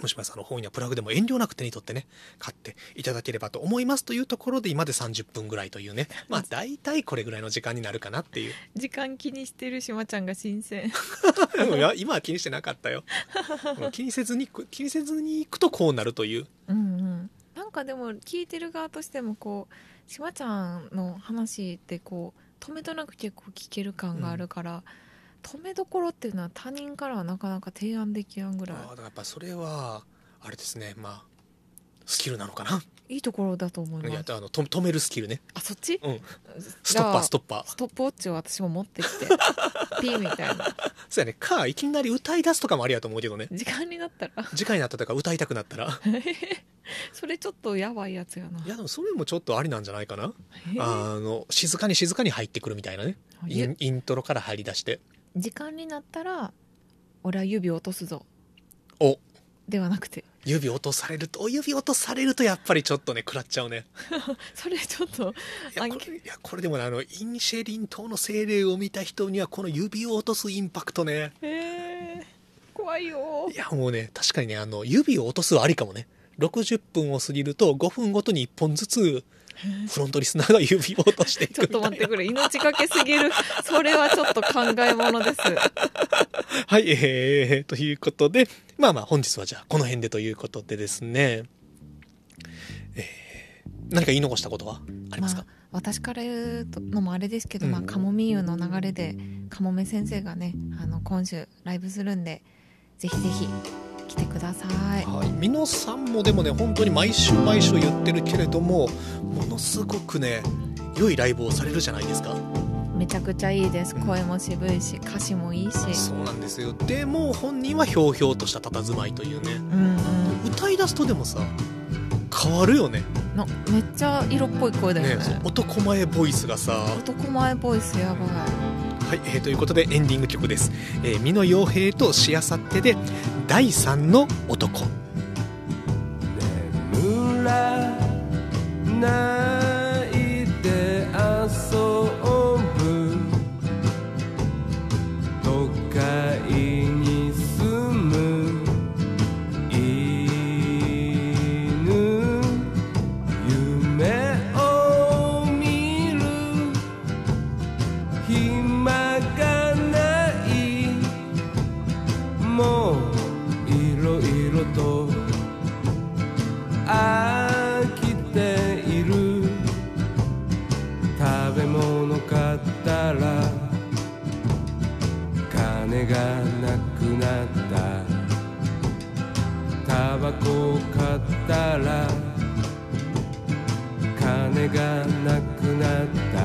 もしもあの本やプラグでも遠慮なく手に取ってね買っていただければと思いますというところで今で30分ぐらいというね まあ大体これぐらいの時間になるかなっていう。時間気にしてるしまちゃんが新鮮。いや今は気にしてなかったよ。気にせずに気にせずに行くとこうなるという。うんうん。なんかでも聞いてる側としてもこうしまちゃんの話ってこう止めどなく結構聞ける感があるから、止めどころっていうのは他人からはなかなか提案できやんぐらい。ああだからやっぱそれはあれですね。まあスキルなのかな？いいところだと思いいやますあのと止めるスキルね。あそっち？うん。スストッパーストッパー。ストップウォッチを私も持ってきて ピーみたいな。そうやね。かいきなり歌い出すとかもありやと思うけどね。時間になったら。次回になったとか歌いたくなったら。それちょっとやばいやつやな。いやでもそれもちょっとありなんじゃないかな。えー？あの静かに静かに入ってくるみたいなね。インイントロから入り出して時間になったら俺は指を落とすぞ。お。ではなくて。指落とされると指落とされるとやっぱりちょっとね食らっちゃうね。それちょっとあいやこれいやこれでもねあのインシェリン島の精霊を見た人にはこの指を落とすインパクトね。えー、怖いよ。いやもうね確かにねあの指を落とすはありかもね。60分を過ぎると5分ごとに1本ずつ フロントリスナーが指を落としていくちょっと待ってくれ命がけすぎる。それはちょっと考えものです。はい、えー、ということで、まあまあ本日はじゃあこの辺でということでですね、えー、何か言い残したことはありますか、まあ私から言うのもあれですけど、まあ、うんカモミーユの流れでカモメ先生がねあの今週ライブするんでぜひぜひ来てください。はい、美濃さんもでもね本当に毎週毎週言ってるけれどもものすごくね良いライブをされるじゃないですか。めちゃくちゃいいです。うん。声も渋いし歌詞もいいし。そうなんですよ。でも本人はひょうひょうとした佇まいというね。うんうん。歌い出すとでもさ変わるよね。のめっちゃ色っぽい声だよね。ね男前ボイスがさ。男前ボイスやばいはい、えーということでエンディング曲です。えー、美濃洋平としあさってで第三の男。眠らないたタバコ買ったら金がなくなった。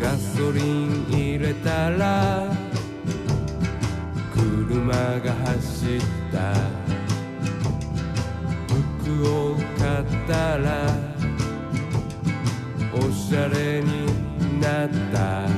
ガソリン入れたら車が走った。服を買ったらおしゃれになった。